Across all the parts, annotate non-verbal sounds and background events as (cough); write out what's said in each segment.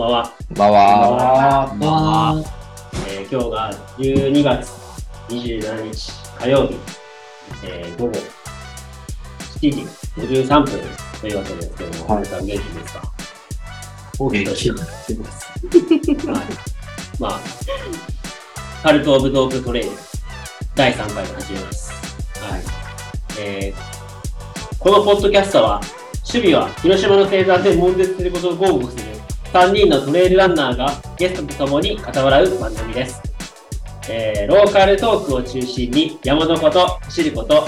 ばんは。こんばんは。こんばんは。えー今日が12月27日火曜日、えー午後7時53分というわけですけども、はい皆さん元気ですか？大きな気がしてます。はい。まあ、カルト・オブ・ドープ・トレイル第3回が始めます。はい。えーこのポッドキャストは、守備は広島の星座で悶絶することを豪語する3人のトレイルランナーがゲストと共に語らう番組です。えーローカルトークを中心に山のこと、走ること、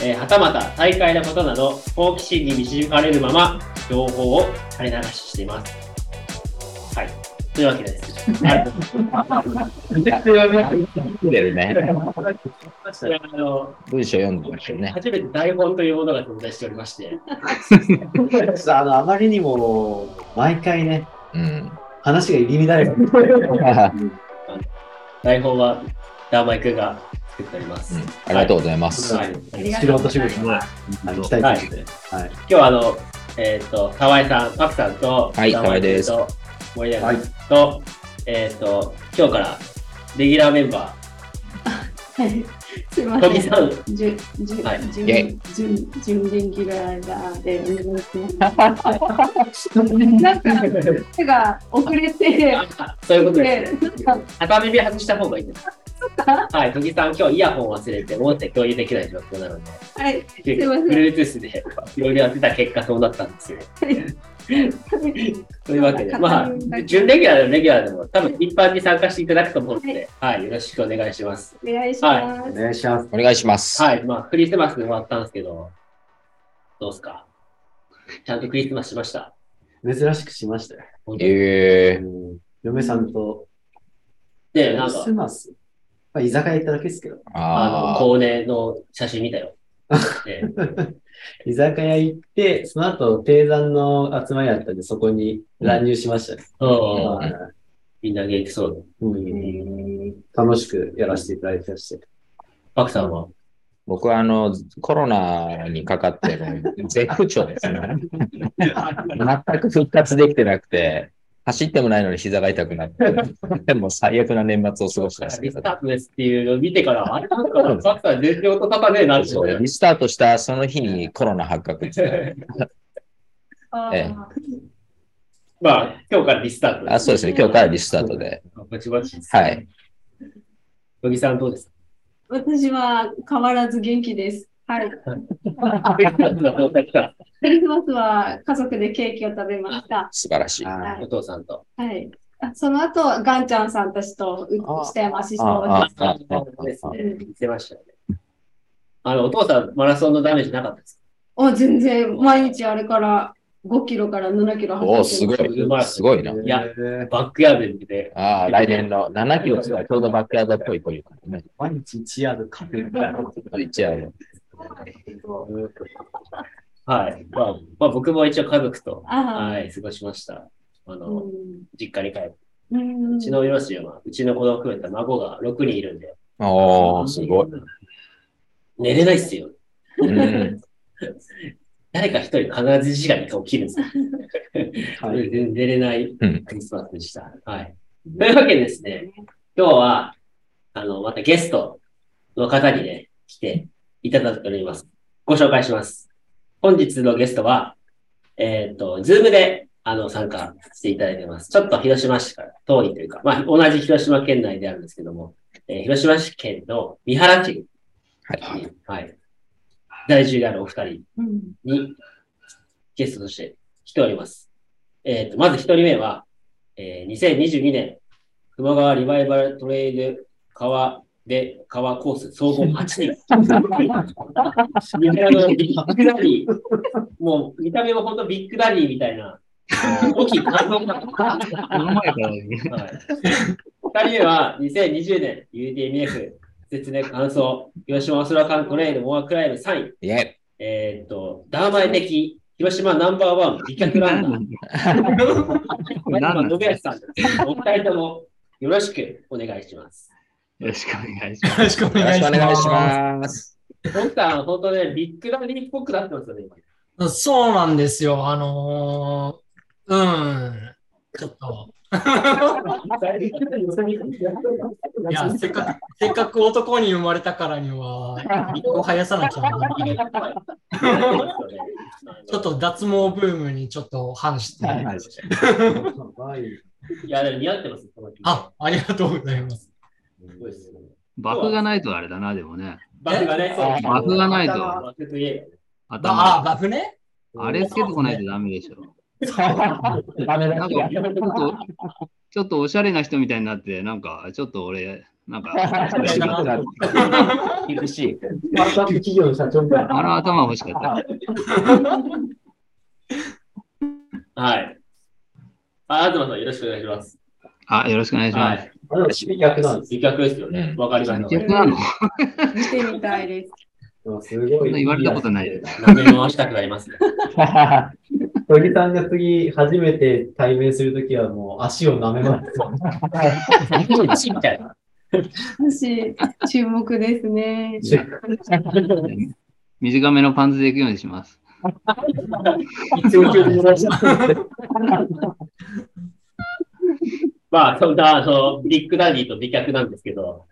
えーはたまた大会のことなど好奇心に導かれるまま情報を垂れ流ししています。はい。というわけです。はい。読んでるね。あの文章読んでましたよね。初めて台本というものが存在しておりまして、あの、あまりにも、毎回ね、うん。話が入り乱れる。台本はダーマイクが作っております。ありがとうございます。はい素人仕事ね、あの、期待ということで。はい。今日はあの、えっ、と、河合さん、パクさんと、はい河合ですと、森永さんと、えっ、と、今日からレギュラーメンバはい、すいまー、せん。トギさん、じゅ、じゅ、はい準イェイ準、準レギュラーでお願いします。なんか、手が遅れて、あそういうことですね。で、なんか、片耳外した方がいいです。はい、トギさん、今日イヤホン忘れて、音声共有できない状況なので、はい、すいません Bluetooth でいろいろやってた結果そうなったんですよ。(laughs) というわけで、まあ、準レギュラーでもレギュラーでも、多分一般に参加していただくと思うので、はい、よろしくお願いします。お願いします。お願いします。お願いします。はい、まあ、クリスマスで終わったんですけど、どうですか？ちゃんとクリスマスしました？珍しくしましたよ。えうん嫁さんと、で、なクリんかス、マス？まあ、居酒屋行っただけですけど、ー、あの、あコーネの写真見たよ。で (laughs) 居酒屋行って、その後、定山の集まりだったんで、そこに乱入しましたね。うんはいみんな元気そうで。うん楽しくやらせていただいてまして。パクさんは？僕はあの、コロナにかかってる絶不調ですね。(laughs) 全く復活できてなくて、走ってもないのに膝が痛くなって、(laughs) もう最悪な年末を過ごしたんですけどリスタ。ートですっていうのを見てから、あれなんか、パクさん全然音立たねえなってそうリスタートしたその日にコロナ発覚ですええまあ、今日からリスタートです。あそうですね、今日からリスタートで。バチバチです。はい。野木さんどうですか？私は変わらず元気です。はい。クリスマスは家族でケーキを食べました。素晴らしい。はお父さんと。はい。あその後、ガンちゃんさんたちと、下山師匠あであそうですね。言ってましたよね。あの、お父さん、マラソンのダメージなかったですあ、全然、毎日あれから5キロから7キロ走っておすすごい。すごいな。いやバックヤードに見て、ああ、来年の7キロはちょうどバックヤードっぽいというかね。毎日1ヤードかける。一応、はい。まあ、まあ、僕も一応家族と、あはい、過ごしました。ああ、の、うん実家に帰って。うんうちの両親は、うちの子供含めた孫が6人いるんで、おお、すごい。寝れないっすよ。うん。(laughs) 誰か一人必ず自時間に起きるんですよ。(laughs) はい全然寝れないうんクリスマスでした。はい。というわけでですね、今日は、あの、またゲストの方にね、来ていただいております。ご紹介します。本日のゲストは、えっ、と、ズームで、あの、参加していただいてます。ちょっと広島市から遠いというか、まあ、同じ広島県内であるんですけども、えー広島市県の三原地はい。に、はい、在住であるお二人うんにゲストとして来ております。えっ、と、まず一人目は、えー2022年、熊川リバイバルトレイル川で川コース総合8人。見た目のビッグダディ、もう見た目も本当ビッグダディみたいな、大きい感動が。はい。二人目は2020年 UTMF 説明感想、広島空間トレイルモアクライム3位。イェイ。えーっと、ダーマイ的広島ナンバーワン美脚ランナー。(laughs) 今、信康さんです。お二人ともよろしくお願いします。よろしくお願いします。よろしくおよろしくお願いしまます。奥さん、本当ね、ビッグダディっぽくなってますよね、今。す。そうなんですよ。あのーうん。ちょっと。いや、せっかく、せっかく男に生まれたからには、生やさなきゃな。(laughs) ちょっと脱毛ブームにちょっと反して。(laughs) いや、似合ってます。あ、ありがとうございます。すごいですね。バフがないとあれだな、でもね。バフがね、そう。バフがないとバフといえあ、頭。バフねあれつけとかないとダメでしょ。(laughs) ダメだなんかちょっと、ちょっとおしゃれな人みたいになって、なんか、ちょっと俺、なんか、(laughs) 厳しい。スタートアップ企業の社長が。あの頭欲しかった。ばはい。あ、東さんよろしくお願いします。あ、よろしくお願いします。はい。あでも美逆なんです美脚ですよね。わかりました。逆なの見てみたいです。よ。すごい。言われたことないです。舐め回したくなりますね。(laughs) 小木さんが次、初めて対面するときはもう足を舐めます。みたいな。私、注目ですね。短めのパンツで行くようにします。必要級でいらっしまあ、そんな、あの、ビッグダディと美脚なんですけど、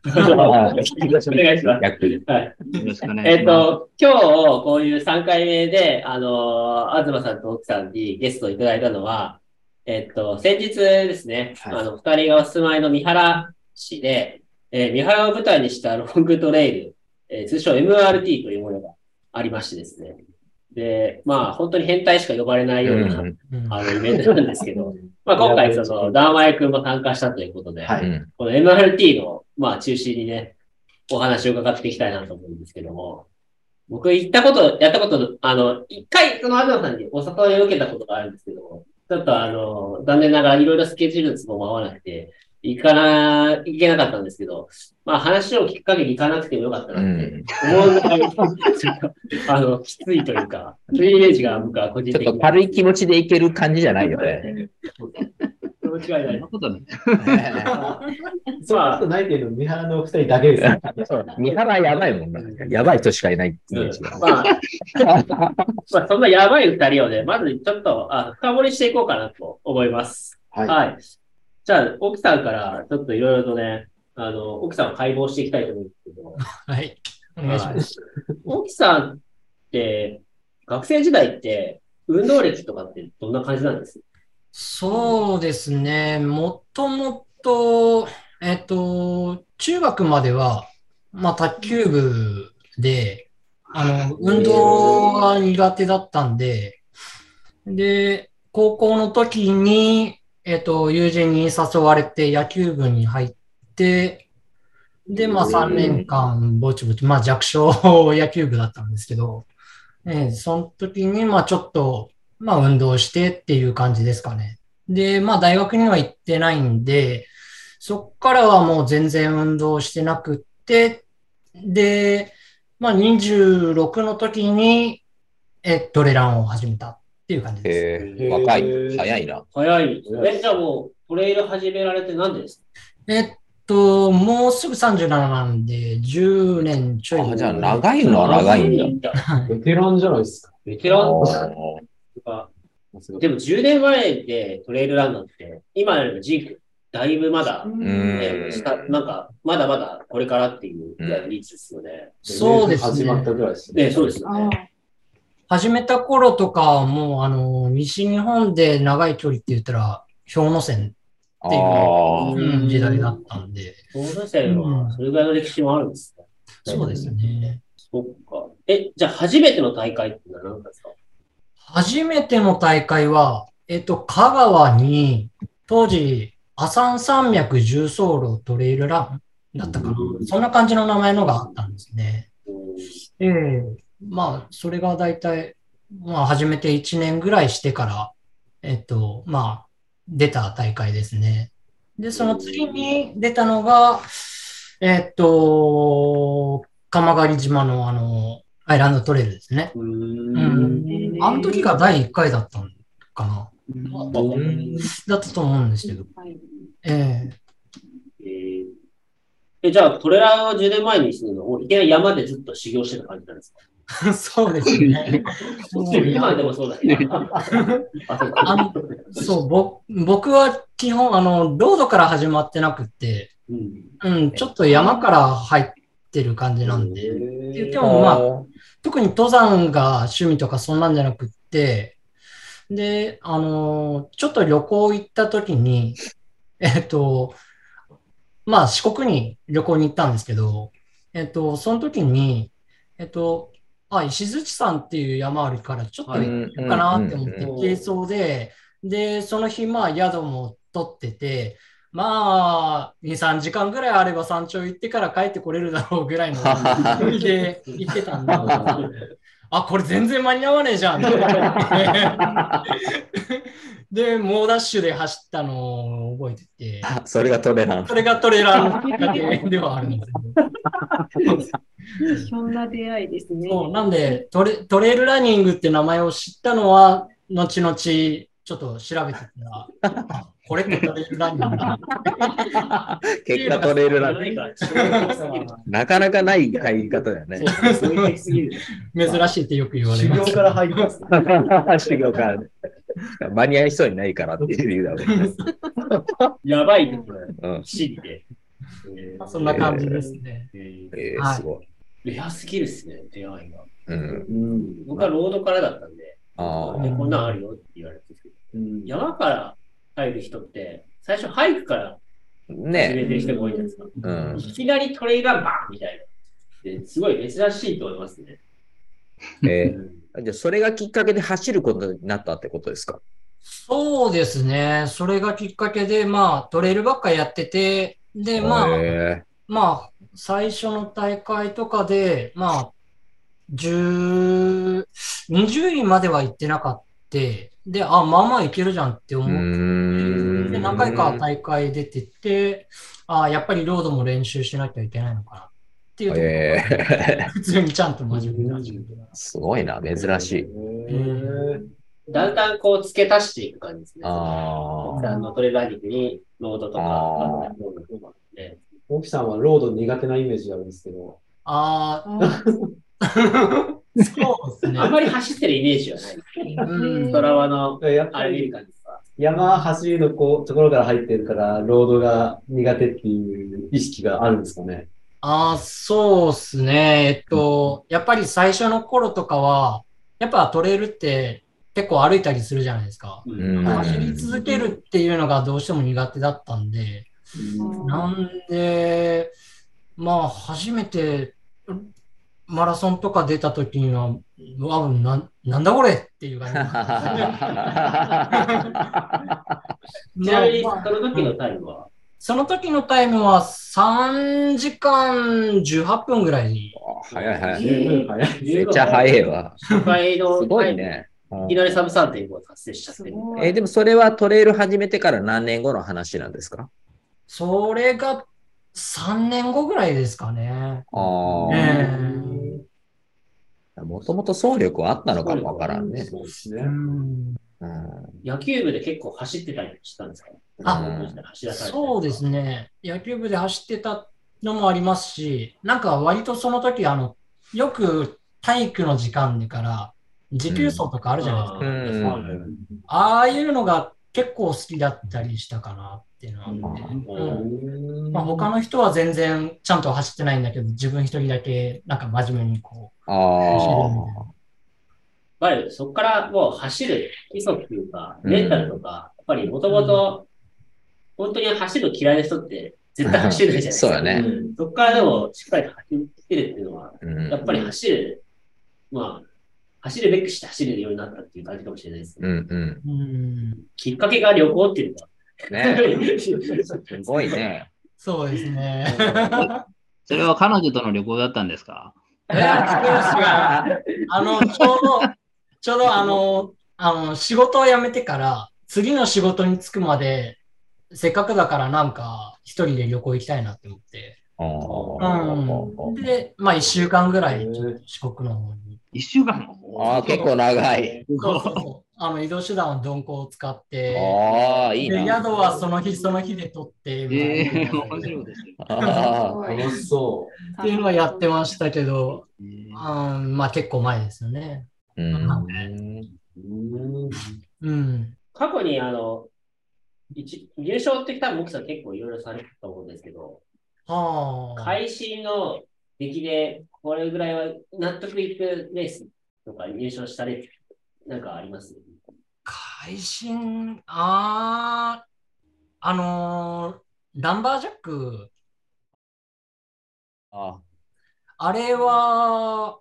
お願いします。よろしくお願いえっ、します。と、今日、こういう3回目で、あの、東さんと奥さんにゲストをいただいたのは、えっ、と、先日ですね、はいあの、二人がお住まいの三原市で、えー三原を舞台にしたロングトレイル、えー通称 MRT というものがありましてですね。で、まあ、本当に変態しか呼ばれないような、うんあの、イベントなんですけど、まあ、今回、その、ダーマイ君も参加したということで、はい。うん。この MRT の、まあ、中心にね、お話を伺っていきたいなと思うんですけども、僕行ったこと、やったこと、あの、一回、その東さんにお誘いを受けたことがあるんですけども、ちょっとあの、残念ながらいろいろスケジュールの都合も合わなくて、行かな、行けなかったんですけど、まあ話を聞く限り行かなくてもよかったなって思うぐらい、ちょっとあの、きついというか、そういうイメージが僕は個人的に。ちょっと軽い気持ちでいける感じじゃないよね。間違いないそんな。ことない。そんないっていうの、三原のお二人だけですね。三原やばいもんな。やばい人しかいないイメージが。まあ、まあ、そんなやばい二人をね、まずちょっと、あ、深掘りしていこうかなと思います。ははい。じゃあ、奥さんからちょっといろいろとね、あの、奥さんを解剖していきたいと思うんですけど、はい。お願いします。奥さんって、学生時代って、運動歴とかってどんな感じなんです？そうですね。もともと、えっと、中学までは、まあ、卓球部で、あの、運動が苦手だったんで、で、高校の時に、えっと、友人に誘われて野球部に入って、で、まあ3年間ぼちぼち、まあ弱小野球部だったんですけど、ええその時に、まあちょっと、まあ運動してっていう感じですかね。で、まあ大学には行ってないんで、そっからはもう全然運動してなくって、で、まあ26の時に、え、トレランを始めたっていう感じです。えー、若い。早いな。早い。え、じゃあもう、トレイル始められて何でですか？えっと、もうすぐ37なんで、10年ちょい。あじゃあ長いのは長いんだ。ベテランじゃないですか。ベテランでも10年前でトレイルランナーって、今よりもジーク、だいぶまだ、なんか、まだまだこれからっていうぐらいのリーチですよね。そうですね始まったぐらいですね。ね、そうですよあね。始めた頃とかはもう、あの、西日本で長い距離って言ったら、氷ノ山っていう時代だったんで、東西線は、それぐらいの歴史もあるんですね。そうですね。そっか。え、じゃあ初めての大会ってのは何ですか？初めての大会は、えっと、香川に、当時、アサン山脈重走路トレイルランだったかな。そんな感じの名前のがあったんですね。ええまあ、それが大体、まあ、始めて1年ぐらいしてから、えっと、まあ、出た大会ですね。で、その次に出たのが、えっと、鎌狩島のあの、アイランドトレイルですね。うんん。あの時が第1回だったのかな。うんだったと思うんですけど。えええーえ、じゃあトレランを10年前にするのをいきなり山でずっと修行してた感じなんですか？(laughs) そうですね。今でもそうだけど。あ、そうか。あのそう、ぼ僕は基本、あの、ロードから始まってなくって、うん。うん、ちょっと山から入ってる感じなんで、言ってもまあ、特に登山が趣味とかそんなんじゃなくって、で、あのーちょっと旅行行った時に、えっと、まあ四国に旅行に行ったんですけど、えっと、その時に、えっと、あ、石槌山っていう山あるから、ちょっと行ってみようかなって思って、うん軽装で、で、その日、まあ宿も取ってて、まあ、2、3時間ぐらいあれば山頂行ってから帰ってこれるだろうぐらいので行ってたんで、(laughs) あ、これ全然間に合わねえじゃん。(laughs) で、猛ダッシュで走ったのを覚えてて、あそれがトレランそ。れがトレーラーのきっかけではあるんですけど。そんな出会いですね。そう、なんでトレ、トレイルランニングって名前を知ったのは、後々、ちょっと調べてたら、あこれってトレイルランニング。だ。結果トレイルラン。何か衝撃すぎる。なかなかない入り方だよね。珍しいってよく言われます。修行から入ってます。修行からね。間に合いそう。にないからっていう。理由だもんね。やばいね、これ。う。ん。シリで。えーそんな感じですね。ええー、はいすごい。ーレアすぎるっすね、出会いが。う。ん。う。ん。僕はロードからだったんで、こんなんあるよって言われてるんです山から入る人って、最初ハイクからあ。始めねてる人が多いじゃないですか。うんい。きなりトレイランバンみたいな。ですごい珍しいと思いますね。えー、じゃあ、それがきっかけで走ることになったってことですか？そうですね。それがきっかけで、まあ、トレイルばっかやってて、で、まあ、えまあ、最初の大会とかで、まあ、10、20位までは行ってなかった。で、あ、まあまあいけるじゃんって思って。で、何回か大会出てて、あやっぱりロードも練習しなきゃいけないのかなっていうところえー、(laughs) 普通にちゃんと真面目にす。すごいな、珍しい。へだんだんこう付け足していく感じですね。ああのトレーラーニングにロードとか、あーロードとかねー沖さんはロード苦手なイメージがあるんですけど、あああ、(laughs) (laughs) そうですねあん。まり走ってるイメージはない。うんトラワのやっぱあれ見るり感じですか。山走るのこうところから入ってるから、ロードが苦手っていう意識があるんですかね。ああ、そうですね。えっと、やっぱり最初の頃とかは、やっぱトレイルって結構歩いたりするじゃないですか。ううん走り続けるっていうのがどうしても苦手だったんで、なんで、まあ、初めてマラソンとか出た時には、うわ、ななんだこれ？っていう感じ。(laughs) ちなみに、まあその時のタイムは、その時のタイムは3時間18分ぐらい。早い早い。めっちゃ早いわ。初回のすごいね。いきなりサブ3.5達成しちゃって。すごい。えーでもそれはトレイル始めてから何年後の話なんですか？それが3年後ぐらいですかね。ああ。えもともと走力はあったのかもわからんね。そうですね。野球部で結構走ってたりしたんですか？あ。走らされたりそうですね。野球部で走ってたのもありますし、なんか割とその時、あの、よく体育の時間でから、持久走とかあるじゃないですか。うん。ああいうのが結構好きだったりしたかなっていうのはあって。うんまあ、他の人は全然ちゃんと走ってないんだけど、自分一人だけなんか真面目にこう、走るみたいあな。やっぱりそこからもう走る基礎っていうか、うんメンタルとか、やっぱりもともと、本当に走る嫌いな人って絶対走るじゃないですか。(laughs) そうだねんそこからでもしっかり走ってるっていうのは、あ。うんやっぱり走る、まあ、走るべくして走れるようになったっていう感じかもしれないですね。うんうん。うん、きっかけが旅行っていうのは。ねすごいね。そうですね。それは彼女との旅行だったんですか？いや違う違うあの、ちょうど、ちょうどあの、あの、仕事を辞めてから、次の仕事に就くまで、せっかくだからなんか、一人で旅行行きたいなって思って、うん。で、まあ一週間ぐらいちょっと四国の方に。一週間ああ、結構長い。そうそうそうあの移動手段は鈍行を使って、ああ、いいでな。宿はその日その日で取って、ええいな面白いですね。あー楽しそっていうのはやってましたけど、えうん、まあ結構前ですよね。うんう。うんうん。過去にあの、一入賞って多分僕さん結構いろいろされてたと思うんですけど、はあ。会心の出来でこれぐらいは納得いくレースとか入賞したレースなんかあります？会心、あー、あのーランバージャック、あ。あれは、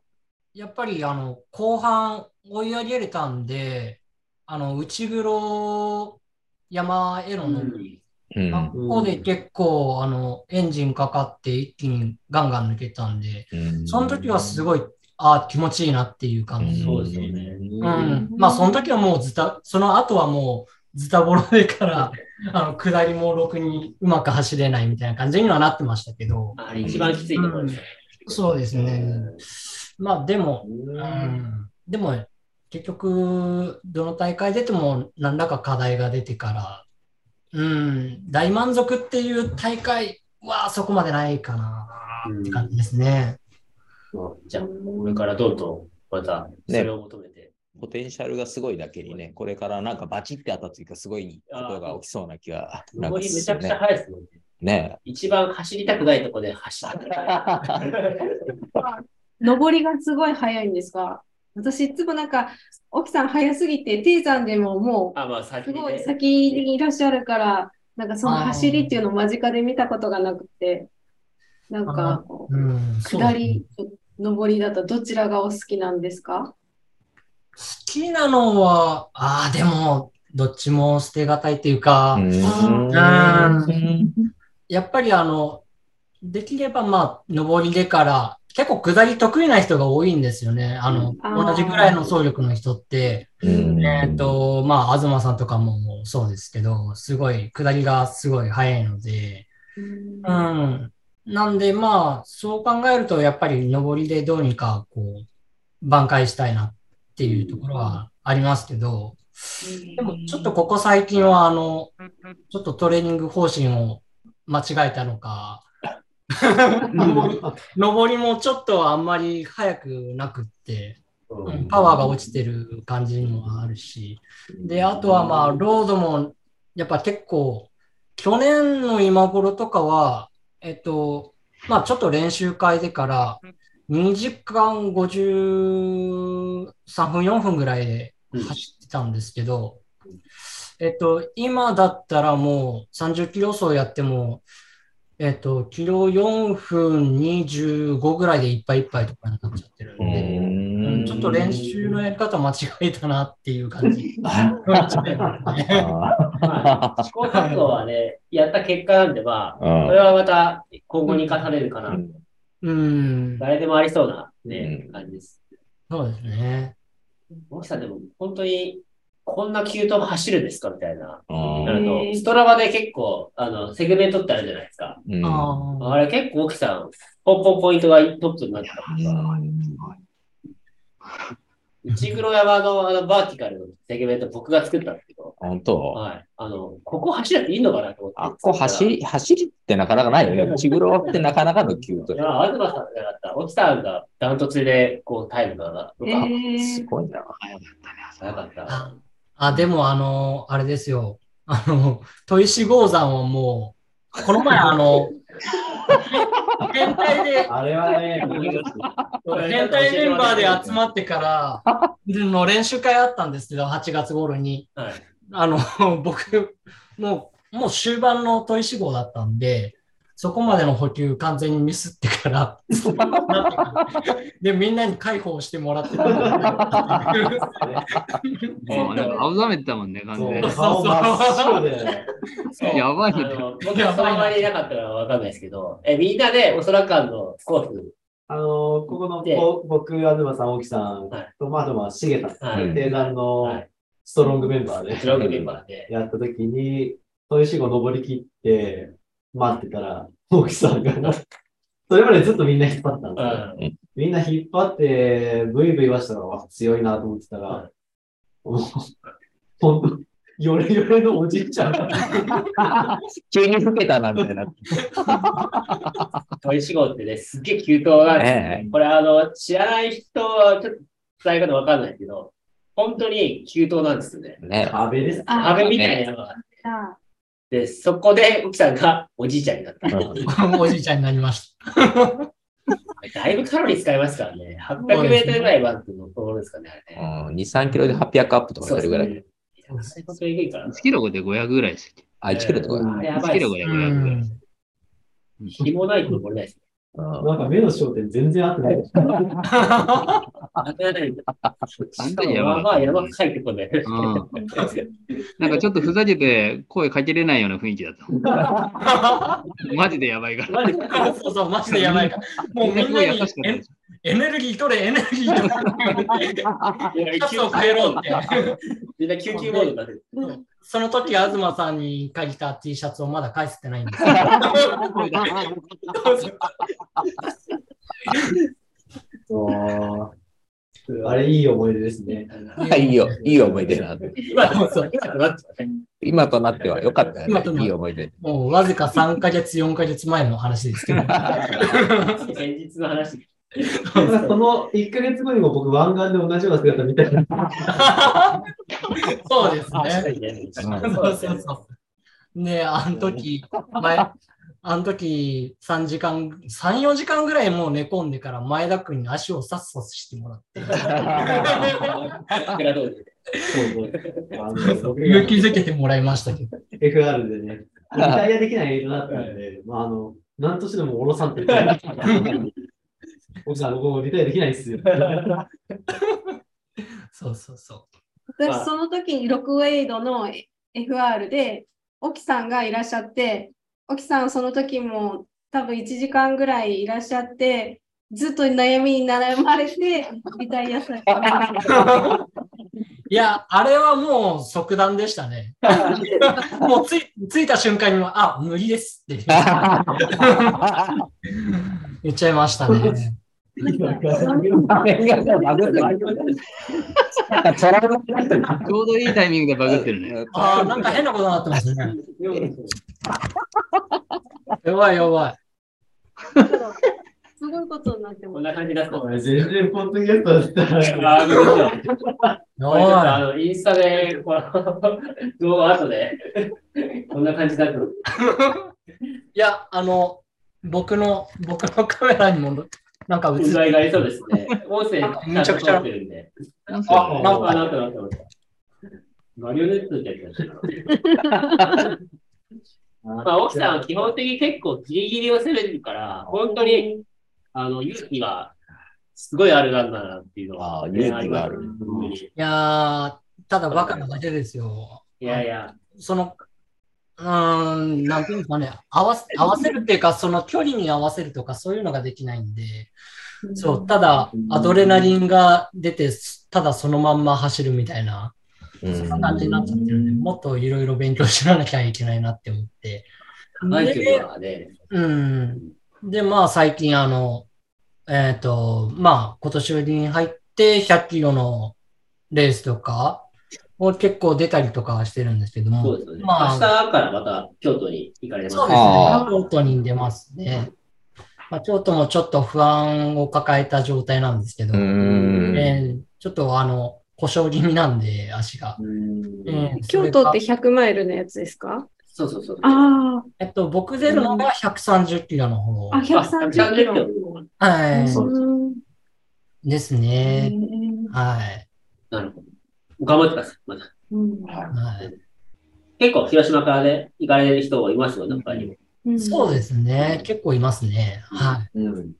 やっぱりあの、後半追い上げれたんで、あの、内黒山への登り、うん。あここで結構、あの、エンジンかかって一気にガンガン抜けたんで、うんその時はすごい、あー気持ちいいなっていう感じ。そうですよね。うん。まあ、その時はもうズタ、その後はもうズタボロでから、あの、下りもろくにうまく走れないみたいな感じにはなってましたけど、あれ一番きついところですね。そうですね。まあ、でも、ううんん、でも、結局、どの大会出ても何らか課題が出てから、うん、大満足っていう大会はそこまでないかなって感じですね。じゃあ、これからどんどんまたそれを求めて。ポテンシャルがすごいだけにね、これからなんかバチって当たっていうか、すごいことが起きそうな気が。なんか上りめちゃくちゃいですもんね。ね一番走りたくないところで走った。(laughs) (laughs) (laughs) 登りがすごい速いんですが、私いつもなんか、沖さん速すぎて、低山でももあ、まあ、う先すごい。先にいらっしゃるから、なんかその走りっていうのを間近で見たことがなくて、なんかこう、うん、下り、上りだとどちらがお好きなんですか？好きなのは、ああ、でも、どっちも捨てがたいっていうか、うん。うん。やっぱりあの、できればまあ、上りでから、結構下り得意な人が多いんですよね。あの、あー。同じぐらいの走力の人って、うん。えっ、と、まあ、東さんとかもそうですけど、すごい、下りがすごい速いので、うん。なんでまあ、そう考えると、やっぱり上りでどうにか、こう、挽回したいなっていうところはありますけど、でもちょっとここ最近は、あの、ちょっとトレーニング方針を間違えたのか、上りもちょっとあんまり速くなくって、うん。パワーが落ちてる感じもあるし、で、あとはまあ、ロードも、やっぱ結構、去年の今頃とかは、えっと、まあちょっと練習会でから、2時間53分、4分ぐらいで走ってたんですけど、えっと、今だったらもう30キロ走やっても、えっと、キロ4分25ぐらいでいっぱいいっぱいとかになっちゃってるんで、うんちょっと練習のやり方間違えたなっていう感じ。まあ試行錯誤はね、(laughs) やった結果なんで、まあ、うんこれはまた今後に生かされるかな。うん、誰でもありそうな、ねうん感じです。そうですね。大木さんでも本当にこんな急登走るんですか？みたいな。うんなると、ストラバで結構、あの、セグメントってあるじゃないですか。うんああれ結構大木さん、ポンポンポイントがトップになってたから。内黒山のあのバーティカルのセグメント僕が作ったんですけど、本当？はい。あの、ここ走らっていいのかなと思って。あっこ走り、走りってなかなかないよね。内黒ってなかなかの急とい。や、東さんじゃなかった。沖さんがダントツで、こう、タイムが、とえか、すごいな。早かった。ああ、でもあの、あれですよ。あの、砥石鉱山はもう、この前あの、変態で、あれはね、変態メンバーで集まってから、の練習会あったんですけど、8月頃に。はい。あの、僕、もう、もう終盤の砥石号だったんで、そこまでの補給完全にミスってから、(laughs) なってからで、みんなに解放してもらってたもうなんか青ざめてたもんね、完全に。顔真っ白で。そうやばいね。あの僕はその場にいなかったからわかんないですけど、え、みんなでおそらくあの、コース、あの、ここの僕、東さん、大木さんはいと、まあ、あとは、しげたさはい。ん、定団はのい。ストロングメンバーでスローグメンバーで、やったときに、豊志号登り切って、待ってたら、大木さんが、それまでずっとみんな引っ張ってたんですよ。うん。みんな引っ張って、ブイブイ言わしたら、わ強いなと思ってたら、もうほんと、ヨレヨレのおじいちゃんが。急に老けたな、みたいな。鳥志号ってね、すっげえ急騰なんですよねえこれあの、知らない人はちょっと伝え方わかんないけど、本当に急騰なんですよね。ね。壁です。あ壁みたいなのがあって。あで、そこで奥さんがおじいちゃんになった。おじいちゃんになりましだいぶカロリー使いますからね。800メートルぐらいバンクのところですかね、あれね。うん、2、3キロで800アップとかすするぐらい。ね。本当にえぐいからな。1キロで500ぐらいですよ。あ、1キロとか。1キロあれやばいですでた。う500ぐらい。ん。紐ないと残れないですね。なんか目の焦点全然合ってない。あとやない本当にやばいまあまあ山深いとこで。うんなんかちょっとふざけて声かけれないような雰囲気だった。マジでやばいから。そうそう、マジでやばいから。もうみんなにエネルギー取れ、エネルギー取れ。(laughs) シャツを変えろって。みんな救急モードになってる。その時、東さんに借りた T シャツをまだ返せてないんですよ。あれいい思い出ですね。いいよ、いい思い出なんで。今とそう今となってはね今となっては良かったよね。いい思い出。もうわずか3ヶ月、4ヶ月前の話ですけど。(laughs) 先日の話。(laughs) その1ヶ月後にも僕湾岸で同じような姿見たら、(laughs) (laughs) そうですね。ねそうそうそう。ねあの時、前、あの時3時間、3、4時間ぐらいもう寝込んでから前田君に足をさっさしてもらって、勇気づけてもらいましたけど。FR でね、リタイアできない映像だったんで、まあ、あの、なんとしてでも降ろさんといけない。奥さん、僕もリタイアできないっすよ。(laughs) そうそうそ私、その時にロックウェイドの FR で、沖さんがいらっしゃって、沖さんその時も多分1時間ぐらいいらっしゃって、ずっと悩みに悩まれて、リタイアされた。う。(laughs) いや、あれはもう即断でしたね。(laughs) もうつい着いた瞬間には、あ、無理ですって言っちゃいましたね。ちょうどいいタイミングでバグってるね。ああ、なんか変なことになってますね。やばいやばい。すごいことになってます。こんな感じだと。全然ポッドキャストだったら、あの、インスタで、この動画後で、こんな感じだと。いや、あの、僕の、僕のカメラにも、なんか映問っ題がありそうですね。(laughs) 音声めちゃくちゃ通ってるんで。あなんなんかかなったなったなった。マリオネットってやつだまあ、奥さんは基本的に結構ギリギリを攻めてるから、本当に、あの、勇気がすごいあるなんだなっていうのは、あー勇気があるうんいいやー、ただバカなだけですよ。やいや、その、うーん、なんていうんですかね、合わせ、合わせるっていうか、その距離に合わせるとか、そういうのができないんで、そう、ただ、アドレナリンが出て、ただそのまんま走るみたいな、うん。そんな感じになっちゃってるんで、もっといろいろ勉強しなきゃいけないなって思って。長い距離はね、うん。で、まあ最近あの、えっ、と、まあ今年に入って100キロのレースとかを結構出たりとかはしてるんですけども、そうですよね。まあ、明日からまた京都に行かれますそうですねあ。京都に出ますね。まあ、京都もちょっと不安を抱えた状態なんですけど、えーちょっとあの、故障気味なんで、足が。うんえー京都って100マイルのやつですか？そうそうそう。あえっと、僕出るのが130キロの方。あ、あ、130キロ。はうんい。ですへね。ーはい。なるほど。頑張ってください。またうんはい結構広島からね、行かれる人いますよ、中にも。うんそうですね。結構いますね。はうん。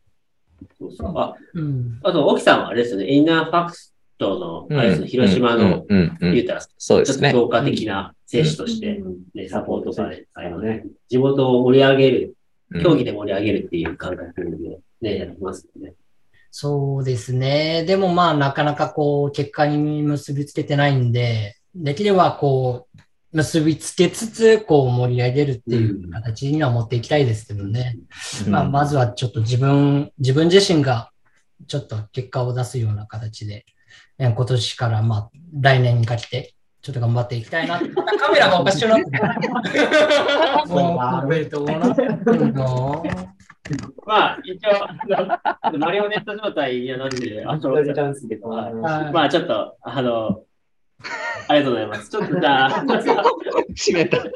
そうそうあい。うん。あと、沖さんはあれですよね、インナーファクトの、あれですね、広島の、言うたら、ちょっとそうですね。強化的な選手として、ね、サポートされ、あのね、地元を盛り上げる、競技で盛り上げるっていう感覚でね、やってますよね。そうですね。でもまあ、なかなかこう、結果に結びつけてないんで、できればこう、結びつけつつ、こう盛り上げるっていう形には持っていきたいですけどね。まあ、まずはちょっと自分、自分自身がちょっと結果を出すような形で、えー今年からまあ来年にかけて、ちょっと頑張っていきたいな。またカメラがおかしくなってる。(laughs) もう、悪いと思うな。(laughs) まあ、一応、マリオネット状態にはなってる。あのチャンスで。はいはいまあ、ちょっと、あの、ありがとうございます。ちょっとじゃあ、閉めた。ち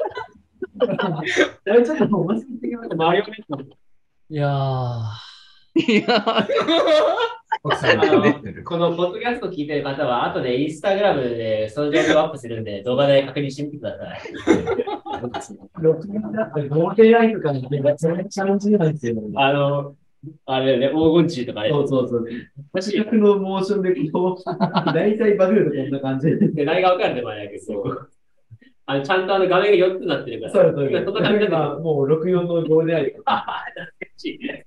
ょっともう、マジでマリオネットいやー。いや、(laughs) このポッドキャスト聞いてる方は、後でインスタグラムでその状況をアップするんで、動画で確認してみてください。録画だったら合計ライフかめちゃめちゃ面白いんですよ。あの、あれね、黄金虫とかね。そうそうそう。私逆のモーションでこう、(laughs) 大体バグるとこんな感じで。で、何が分かるでもないけど、あのちゃんとあの画面が4つになってるから。そうそうそんなもう64のゴールデンアイコン。(laughs) あ懐かしいね。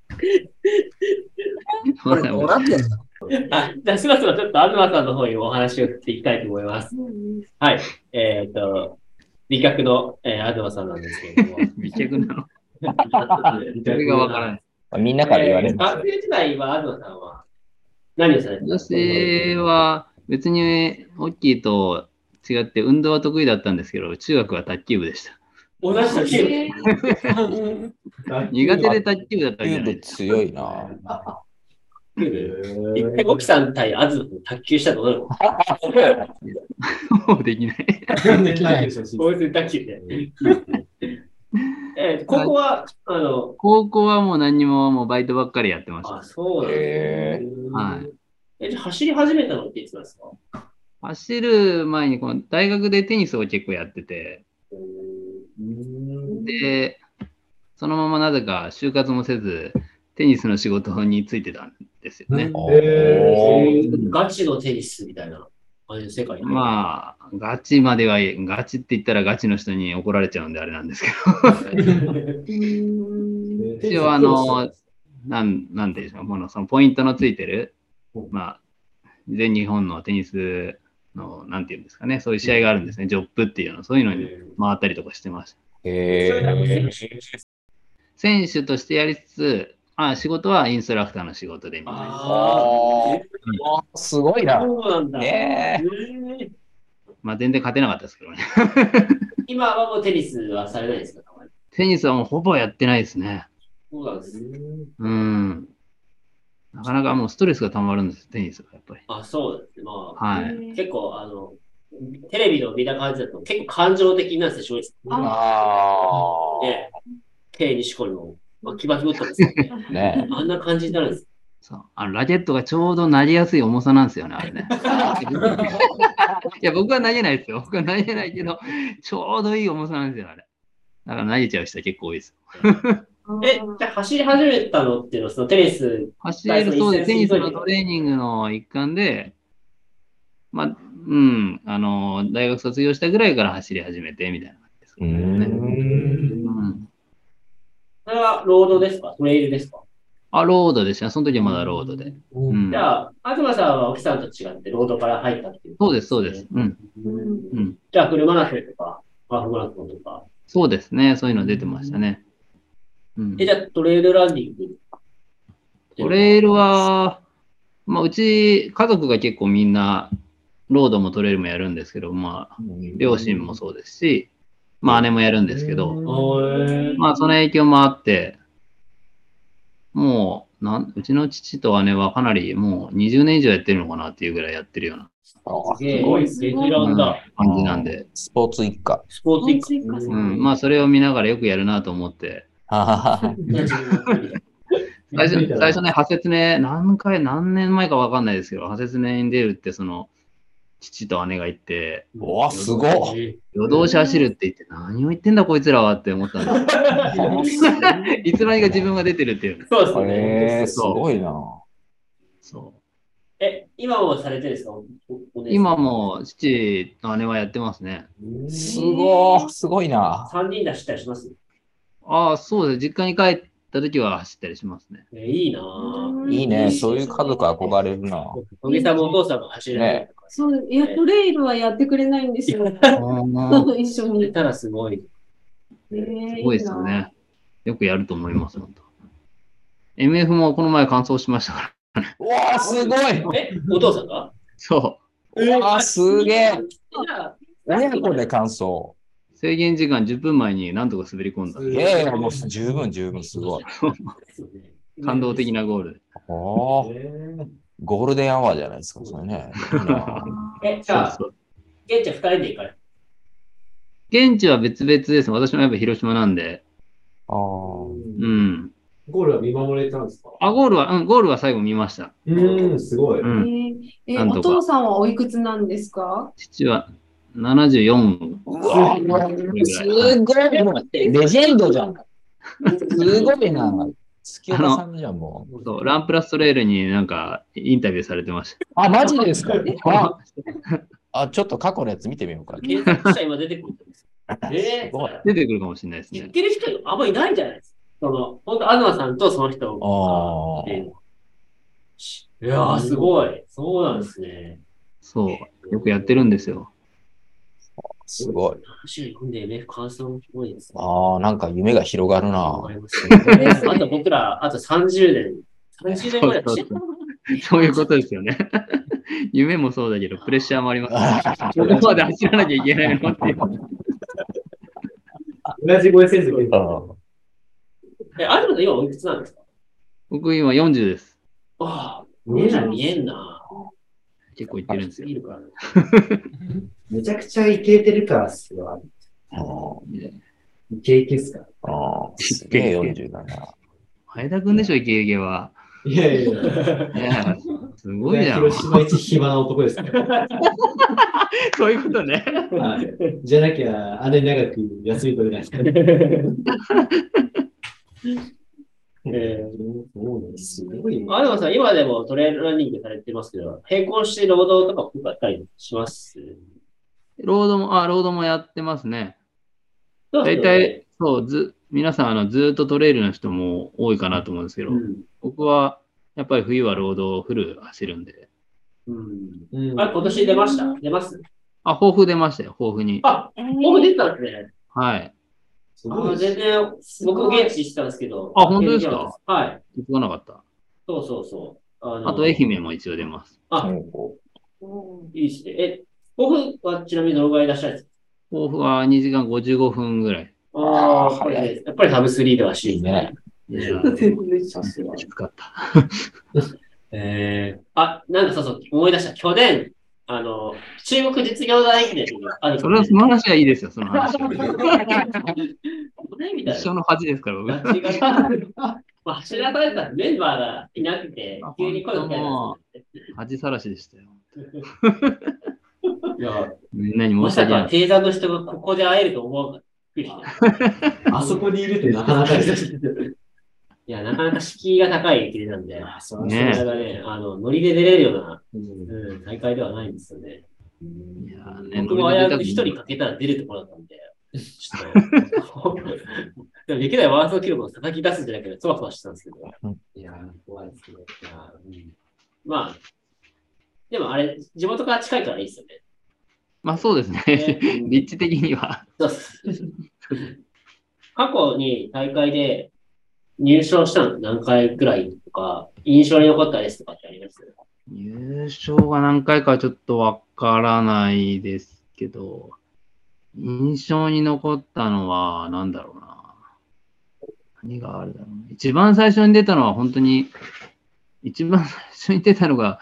これどうなってんのあじゃあ、しばしばちょっと東さんの方にお話を振っていきたいと思います。はい。えっ、と、美脚の、えー、東さんなんですけれども。美脚なの。そそれがわからない。みんなから言われるんですよ学生時代は東さんは何をされてたんですか？私は別に大きいと違って運動は得意だったんですけど、中学は卓球部でした。同じ時え苦手で卓球部だったわけじゃないキューブ強いな。一回奥さん対東さん卓球したことある？もうできない。できない。大泉卓球で。(laughs) えー、ここは、あの、高校はもう何にももうバイトばっかりやってました。あ、そうなんですね。はい。え、じゃあ走り始めたのっていつなんですか？走る前にこの大学でテニスを結構やってて、で、そのままなぜか就活もせず、テニスの仕事についてたんですよね。ガチのテニスみたいな感じの世界に。まあ、ガチまでは、ガチって言ったらガチの人に怒られちゃうんであれなんですけど、(laughs) 一応あの、なん、なんていうんでしょう、このそのポイントのついてる、まあ、全日本のテニスの、なんていうんですかね、そういう試合があるんですね、ジョップっていうの、そういうのに回ったりとかしてました。へー選手としてやりつつ、あ仕事はインストラクターの仕事でみたいな。あすごいな。そうなんだ。ねえまあ全然勝てなかったですけどね。(laughs) 今はもうテニスはされないですかたまに？テニスはもうほぼやってないですね。そうなんです。うん。なかなかもうストレスが溜まるんです、テニスがやっぱり。あ、そうですね。まあ、はい。結構、あの、テレビの見た感じだと結構感情的なんですよ、正直。あね、手にしこりも、まあ、キバキバってますよね。あ。ねあんな感じになるんです。そうあのラケットがちょうどなりやすい重さなんですよね、あれね。いや、僕は投げないですよ。僕は投げないけど、ちょうどいい重さなんですよ、あれ。だから投げちゃう人は結構多いです。え、じゃあ走り始めたのっていうのは、そのテニス、走れるそうで、テニスのトレーニングの一環で、まあ、うん、あの、大学卒業したぐらいから走り始めて、みたいな感じですね。ん。うん。それはロードですか？トレイルですか？あ、ロードでした。その時はまだロードで。うんじ。ゃあ、東さんは沖さんと違ってロードから入ったっていう。そうです、そうです。うん。うん。じゃあ、フルマラソンとか、ハーフマラソンとか。そうですね。そういうの出てましたね。うんえ、じゃあ、トレイルランニングトレイルは、まあ、うち家族が結構みんな、ロードもトレイルもやるんですけど、まあ、両親もそうですし、まあ、姉もやるんですけど、まあ、その影響もあって、もう、なんうちの父と姉はかなりもう20年以上やってるのかなっていうぐらいやってるようなすげえ、ベテランだ。感じなんで、スポーツ一家。スポーツ一家。うん、まあ、それを見ながらよくやるなと思って、最初、最初ね、派説ね、何回、何年前かわかんないですけど、派説ねに出るって、その、父と姉が言って、うわ、すごい。夜通し走るって言って、何を言ってんだこいつらはって思ったんです (laughs) いつの間にか自分が出てるっていう。そうですへね。え、すごいな。そうえ、今もされてるんですか？今も父と姉はやってますね。すごい、すごいな。3人で走ったりします？ああ、そうです。実家に帰った時は走ったりしますね。えいいなぁ。いいね。そういう家族憧れるな。小木さんもお父さんが走れないとかそう、いや、トレイルはやってくれないんですよ。一緒に。たらすごい。えーすごいですよ。ね。よくやると思います、本当。MF もこの前完走しましたから。うわー、すごいえ、お父さんが？そう。うわー、すげえ親子で完走。制限時間10分前になんとか滑り込んだ。いやいや、もう十分十分すごい。(laughs) 感動的なゴール。おーえゴールデンアワーじゃないですか、それね。え、じゃあ、そうそう。現地は2人で行かれ現地は別々です。私もやっぱ広島なんで。あーうん。ゴールは見守れたんですか？あ、ゴールは、うん、ゴールは最後見ました。うーん、すごい。うえん。ーえなんとかお父さんはおいくつなんですか？父は74うわすごい。もうレジェンドじゃん。すごいな。月岡さんじゃん、もう。そう、ランプラストレールになんかインタビューされてました。あ、マジですか？(laughs) ああ、ちょっと過去のやつ見てみようか。検索したら今出てくるんです。えすごいー、出てくるかもしれないですね。知ってる人あんまりいないんじゃないですか？その、本当東さんとその人あっていうのいやー、すごい。そうなんですね。そう。よくやってるんですよ。すごい。ああ、なんか夢が広がるな。あと僕ら、あと30年、30年ぐらい。走っそうい。うことですよね。夢もそうだけど、プレッシャーもあります。ここまで走らなきゃい。けない。のって。同じ声成績あえ、あるの今おい。くつなんですか僕今40です。ああ、見えな見えんな。結構行ってるんですよ。い。るから。めちゃくちゃイケてるからっすよ。あイケイケっすから。ああ、すげえ40だな。前田くんでしょ、イケイケは。いやいやいや。ねえすごいじゃん。広島一暇な男ですから。(laughs) そういうことね。はいじゃなきゃ、あれ長く休み取れないですから。(laughs) えそうなんです。すごいー、アルマさん、今でもトレイルランニングされてますけど、並行して労働とか僕やったりします？ロードも、あ、ロードもやってますね。大大体、そう、ず、皆さん、あの、ずっとトレイルの人も多いかなと思うんですけど、うん。僕は、やっぱり冬はロードをフル走るんで。うん。うんあれ、今年出ました？出ます？あ、豊富出ましたよ、豊富に。あ、僕出てたんですね。はい。すごいあ全然、僕現地行ってたんですけど。あ本当ですか？はい。気づかなかった。そうそうそう。あのあと、愛媛も一応出ます。あ、いいっすね。え、僕はちなみにどのぐらいいらっしゃるんですか？豊富は2時間55分ぐらい。ああ、やっぱりねやっぱりサブスリーではしいね。さすが。きつかった。えー、あ、なんかそうそう、思い出した。去年、あの、中国実業団駅伝があるそれは、その話はいいですよ、その話は。ないみたい一緒の恥ですから、僕。な。違う。まあ、走らされたメンバーがいなくて、急に声をかけられた恥さらしでしたよ。(laughs) いや、みんなにまさか申し訳ない。定座の人がここで会えると思うかびっくりした。あそこにいるってなかなかです。いや、なかなか敷居が高い駅伝なんで、それがね、あの、ノリで出れるような、うんうん、大会ではないんですよね。いやーね僕も危うく一人かけたら出るところだったんで、ちょっと、でもできないワースト記録を叩き出すんじゃなくて、そわそわしてたんですけど。いやー、怖いですね。いやうんまあ、でもあれ、地元から近いからいいですよね。まあそうですね。ね (laughs) 立地的には。そうっす過去に大会で入賞したの何回くらいとか、印象に残ったレースとかってあります？優勝が何回かはちょっとわからないですけど、印象に残ったのは何だろうな。何があるだろうな。一番最初に出たのは本当に、一番最初に出たのが、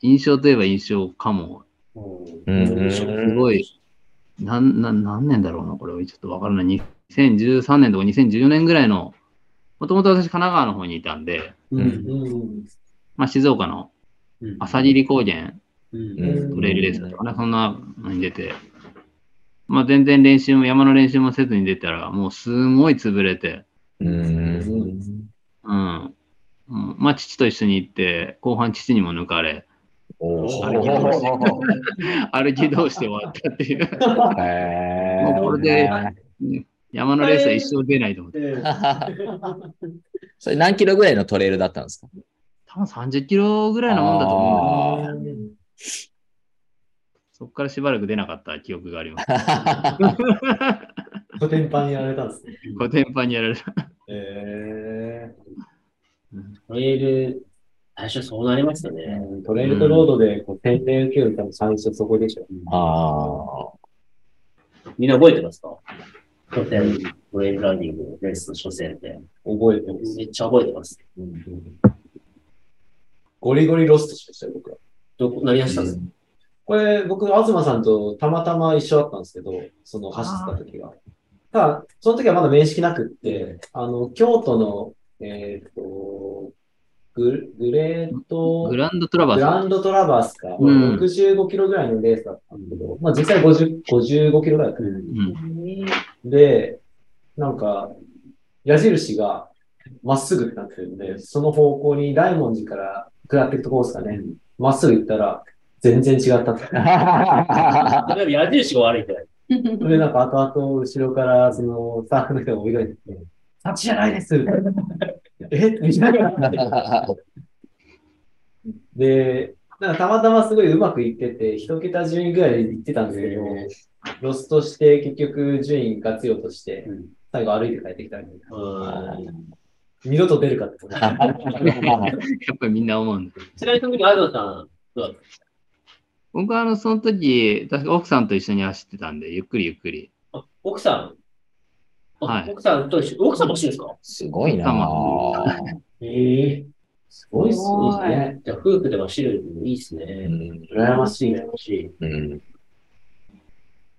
印象といえば印象かも。うんすごい、なん、なん、何年だろうな、これはちょっとわからない。2013年とか2014年ぐらいの、もともと私神奈川の方にいたんで、うんうん。まあ静岡のうん朝霧高原うんうんトレイルレースだったかな、そんなのに出て、まあ全然練習も、山の練習もせずに出たら、もうすごい潰れて、うん。うん。うんまあ父と一緒に行って、後半父にも抜かれ、お歩きー (laughs) 歩き通して終わったっていう。へもうこれで山のレースは一生出ないと思って。ー (laughs) それ何キロぐらいのトレイルだったんですか？多分30キロぐらいのもんだと思うんだよね。こからしばらく出なかった記憶があります。コテンパンにやられたんですね。コテンパンにやられた。えトレイル、最初そうなりますよね。ー、トレイルとロードでこう洗礼受ける多分最初そこでしょ。ああ。みんな覚えてますか？初戦、トレイルランニングのレースの初戦で。覚えてます。めっちゃ覚えてます。ゴリゴリロストしましたよ、僕は。どこ、何やしたんですか？これ、僕、東さんとたまたま一緒だったんですけど、その走ってた時が。ただ、その時はまだ面識なくって、あの、京都の、えっ、と、ググレート、グランドトラバグーランドトラバースか、うん65キロぐらいのレースだったんだけど、まあ実際50 55キロぐらいだった。ス。うん。で、なんか、矢印がまっすぐってなってるんで、その方向に大文字から下っていくところですかね。まっすぐ行ったら、全然違ったって。(laughs) でも矢印が悪いんじゃないでなんか後々後ろからそのスタッフの人が追いかけてきて、そっちじゃないです。(laughs) え？みたいな。で、なんかたまたますごいうまくいってて、一桁順位ぐらいで行ってたんですけど、ロストして結局順位が強としてうん、最後歩いて帰ってきたみたいな。うん二度と出るかって。(laughs) やっぱりみんな思うんだ。ちなみにその時、アドさん、どうだった？僕はあの、その時、確か奥さんと一緒に走ってたんで、ゆっくりゆっくり。あ奥さん？あはい奥さんと一緒、奥さんも欲しいんですか？すごいなぁええすごいっすね。じゃあ、夫婦で走るのいいっすうね。ん羨ましい。羨ましい。うん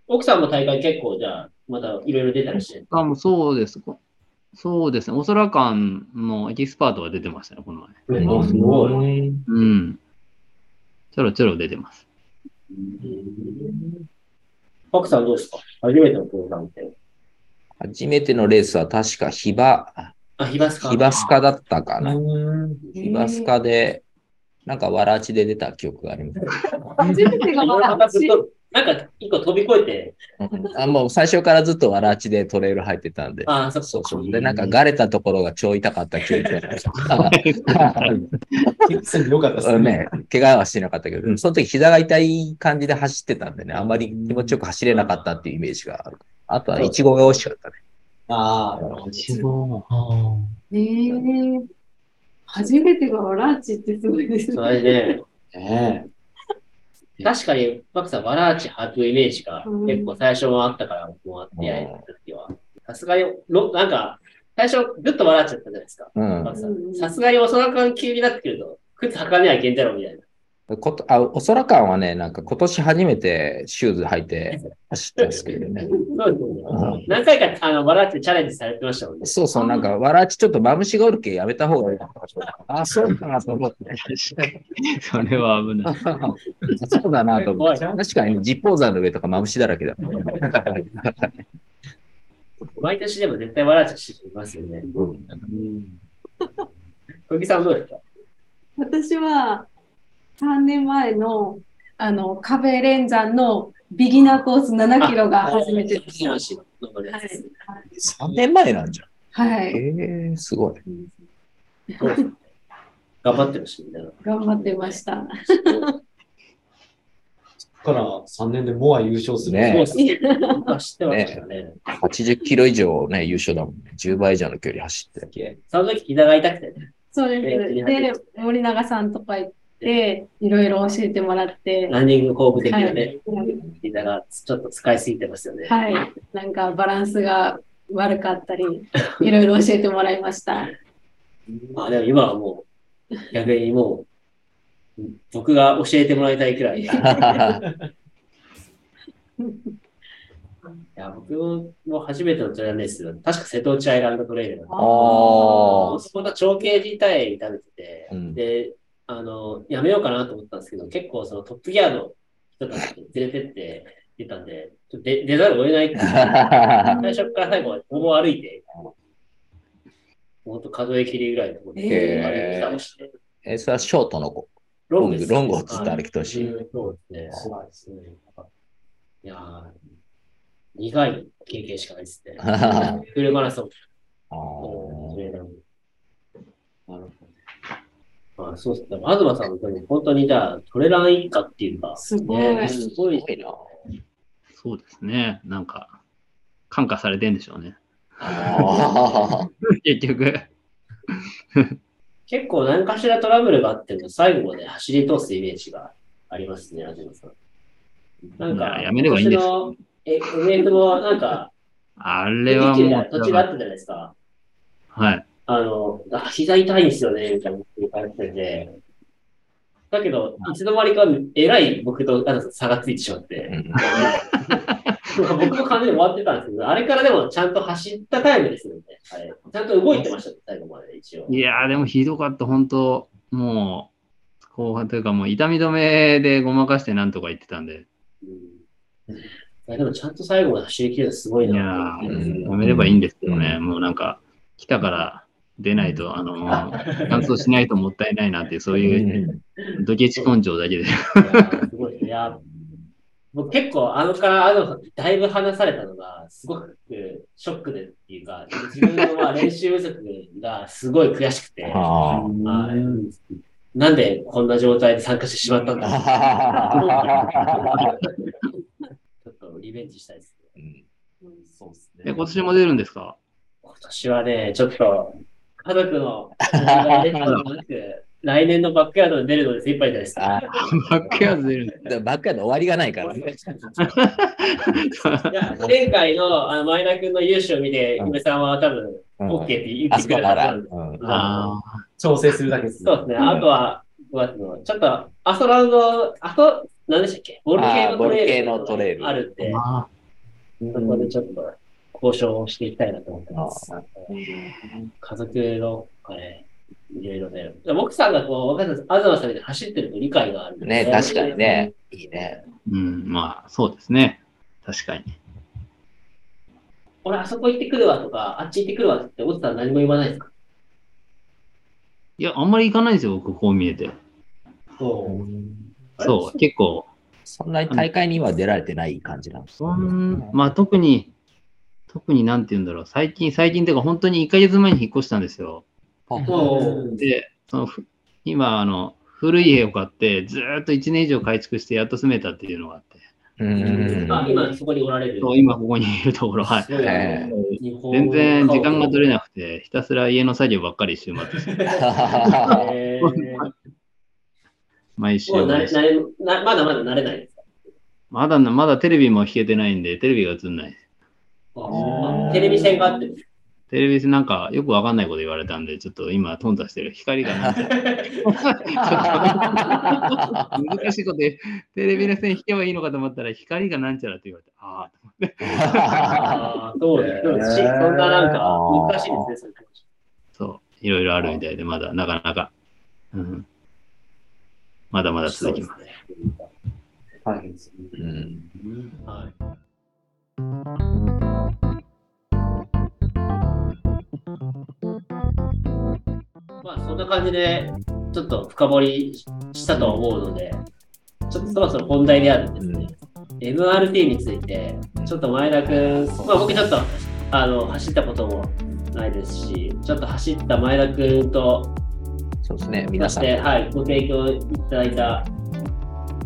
奥さんも大会結構、じゃあ、またいろいろ出たりして？あ、もうそうです。そうですね。おそら感のエキスパートが出てましたね、この前。えあすごい。うん。ちょろちょろ出てます。奥さんどうですか？初めてのプログラムって。初めてのレースは確かヒバ、あ、ヒバスカ。ヒバスカだったかな。うんヒバスカで、なんかわらちで出た記憶があります。初めてがまたずっ私。と、なんか一個飛び越えて、あもう最初からずっとわらちでトレイル入ってたんで。あ、そそうそう。で、なんかがれたところが超痛かった記憶がよかったですね。ね、怪我はしてなかったけど、うんその時膝が痛い感じで走ってたんでね、あんまり気持ちよく走れなかったっていうイメージがある。あとは、イチゴが美味しかったね。ああ、なるほど。あねえ。初めてがわらちってすごいですそね。れで、(laughs) ね確かに、マクさん、わらあち履くイメージがうん結構最初もあったから、僕もあってやりた時は。さすがに、ろなんか、最初、ぐっとわらあちだったじゃないですか。さすがに、おそらく急になってくると、靴履かねばいけんだろうみたいな。ことあおそらかはね、なんか今年初めてシューズ履いて走ったんですけどね。そうですよねうん何回か、あの、わらあちチャレンジされてましたもんね。そうそう、なんか、わらちちょっとまぶしがおるけやめた方がいいな。あ、そうかなと思って。それは危ない。(laughs) そうだなと思って。確かに、実宝山の上とかまぶしだらけだ。毎年でも絶対わらあちしていますよね。うん小木さんどうですか？私は3年前のあの壁連山のビギナーコース7キロが初めてでした。はしい。3年前なんじゃん。はい。ええすごい。(laughs) 頑張ってるし、みたいな。頑張ってました。から3年でモア優勝する。ねそうですね。僕は知ってましたね。80キロ以上ね、優勝だもんね。10倍以上の距離走って。その時膝が痛くてね。そうです。で、森永さんとか行って、いろいろ教えてもらって、ランニング工具的なはねい、膝がちょっと使いすぎてますよね。はい。なんかバランスが悪かったり、いろいろ教えてもらいました。(laughs) あでも今はもう、逆にもう、僕が教えてもらいたいくらい。(laughs) いや、僕も初めてのトレランレース、確か瀬戸内アイランドトレイルだった。あそこの長径自体痛めてて、うんで、あの、やめようかなと思ったんですけど、結構そのトップギアの人たちに連れてって出たんで、ちょっと出出ざるを得ないっていう (laughs) 最初から最後までほぼ歩いて、ほんと数え切りぐらいのところで歩いてたりして、え、それはショートの子。ロングロングをずっと歩き通しはいそうですね。すごいですね。いやー苦い経験しかないですね。(laughs) フルマラソン。あートレーナーもなるほど。あそうですね。東さんもでも本当にじゃあ、トレラン一家っていうか、すごいねすごいな。そうですね。なんか、感化されてんでしょうね。あ (laughs) 結局。結構何かしらトラブルがあっても最後まで走り通すイメージがありますね、東さん。なんか、いややめればいいんです今年のえ MF もなんか、(laughs) あれはもう、途中があったじゃないですか。はい。あの、あ膝痛いんですよね、みたいな言われてて。だけど、いつの間にか、えらい僕と差がついてしまって。(laughs) 僕も完全に終わってたんですけど、あれからでもちゃんと走ったタイムですよね。あれちゃんと動いてましたね、最後まで一応。いやー、でもひどかった、本当もう、後半というかもう痛み止めでごまかしてなんとか言ってたんで、うん、いやでもちゃんと最後まで走り切るのすごいいやないう。やめればいいんですけどね、うんもうなんか、来たから出ないと、あのー、乾燥しないともったいないなってそういうドケチ根性だけで。すごい。いや、僕結構あのからあのだいぶ話されたのが、すごくショックでっていうか、自分のまあ練習不足がすごい悔しくて、あはいなんでこんな状態で参加してしまったんだあ。ちょっとリベンジしたいですね。そうですえ、ね。今年も出るんですか？今年はね、ちょっと家族の来年のバックヤードに出るので精一杯ですバックヤード出る (laughs) バックヤード終わりがないから。(laughs) ね。前回のあの前田君の優勝を見て、うん梅さんは多分、うん。OK って言あってくれそこなら。たはずなんで。うん。あ調整するだけです。ね。そうですね。あとは、5月の、ちょっと、アソラウンド、あと、何でしたっけ？ボール系のトレール。あるんでー、あそこでちょっと交渉をしていきたいなと思ってます。家族の、あれ、いろいろね。でも奥さんがこう、若さ東さんで走ってると理解があるんで。ね、確かに。ね。いいね。うん、まあ、そうですね。確かに。俺、あそこ行ってくるわとか、あっち行ってくるわって、奥さん何も言わないですかいや、あんまり行かないですよ、僕、こう見えて。そう。そう、結構、そんなに大会には出られてない感じなんですそん、まあ特に、特になんて言うんだろう、最近、最近というか本当に1ヶ月前に引っ越したんですよ。で、その、ふ今、あの、古い家を買って、ずーっと1年以上改築してやっと住めたっていうのがあって、うん。あ今そこにおられる。そう今ここにいるところ、はい。全然時間が取れなくて、ひたすら家の作業ばっかり週末毎週毎週。まだまだ慣れないですか？まだ、まだテレビも引けてないんで、テレビが映んないです。あテレビ線があってる。テレビなんかよくわかんないこと言われたんで、ちょっと今、頓挫してる。光がなんか難しいことで、テレビの線引けばいいのかと思ったら、光がなんちゃらって言われて、ああ、と思って。そうです。そんななんか難しいですね、それそう、いろいろあるみたいで、まだなかなか、うん、まだまだ続きます。大変ですね。うんはい。まあそんな感じで、ちょっと深掘りしたと思うので、ちょっとそろそろ本題であるんですね。MRT について、ちょっと前田君、まあ僕ちょっとあの走ったこともないですし、ちょっと走った前田君と、そうですね、そ皆さん。して、はい、ご提供いただいた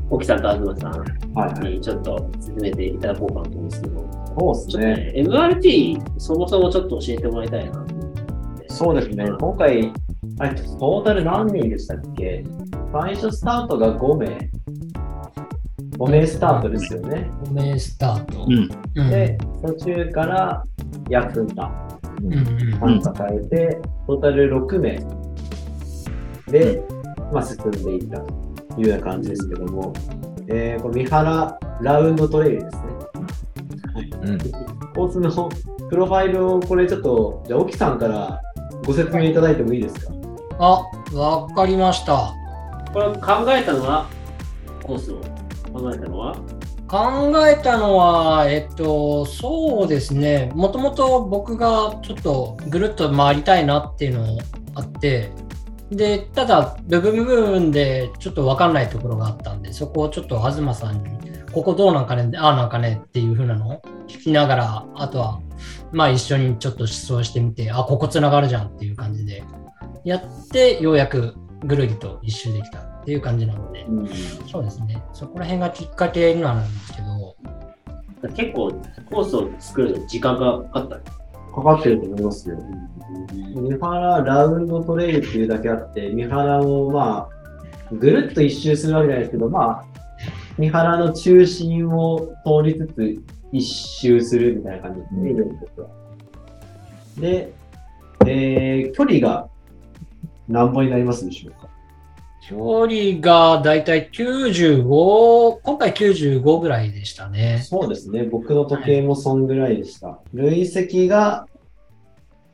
沖さんと東さん。にちょっと進めていただこうかなと思うんですけど、そうですね。MRT、そもそもちょっと教えてもらいたいな。そうですね。今回、あれ、トータル何人でしたっけ？最初スタートが5名。5名スタートですよね。5名スタート。うん、うんで、途中から休んだ。うんうん参加されて、トータル6名で、まあ、進んでいったというような感じですけども、えー、この三原ラウンドトレイルですね。うん。コースのプロファイルをこれちょっと、じゃあ、沖さんからご説明いただいてもいいですか？あ、わかりました。これ考えたのは、コースを考えたのは、考えたのは、えっと、そうですね、もともと僕がちょっとぐるっと回りたいなっていうのあって、で、ただ、部分部分でちょっと分かんないところがあったんで、そこをちょっと東さんに、ここどうなんかね、ああなんかねっていう風なのを聞きながら、あとは、まあ一緒にちょっと思想してみて、あ、ここつながるじゃんっていう感じで、やって、ようやくぐるりと一周できたっていう感じなので、うんそうですね。そこら辺がきっかけにはなるんですけど、結構コースを作る時間がかかった。かかってると思いますよ。三原ラウンドトレイルっていうだけあって、三原をまあ、ぐるっと一周するわけじゃないですけど、まあ、三原の中心を通りつつ一周するみたいな感じですね、イベントとしては。で、えー、距離が何本になりますでしょうか？距離がだいたい95、今回95ぐらいでしたね。そうですね、僕の時計もそんぐらいでした。累積が、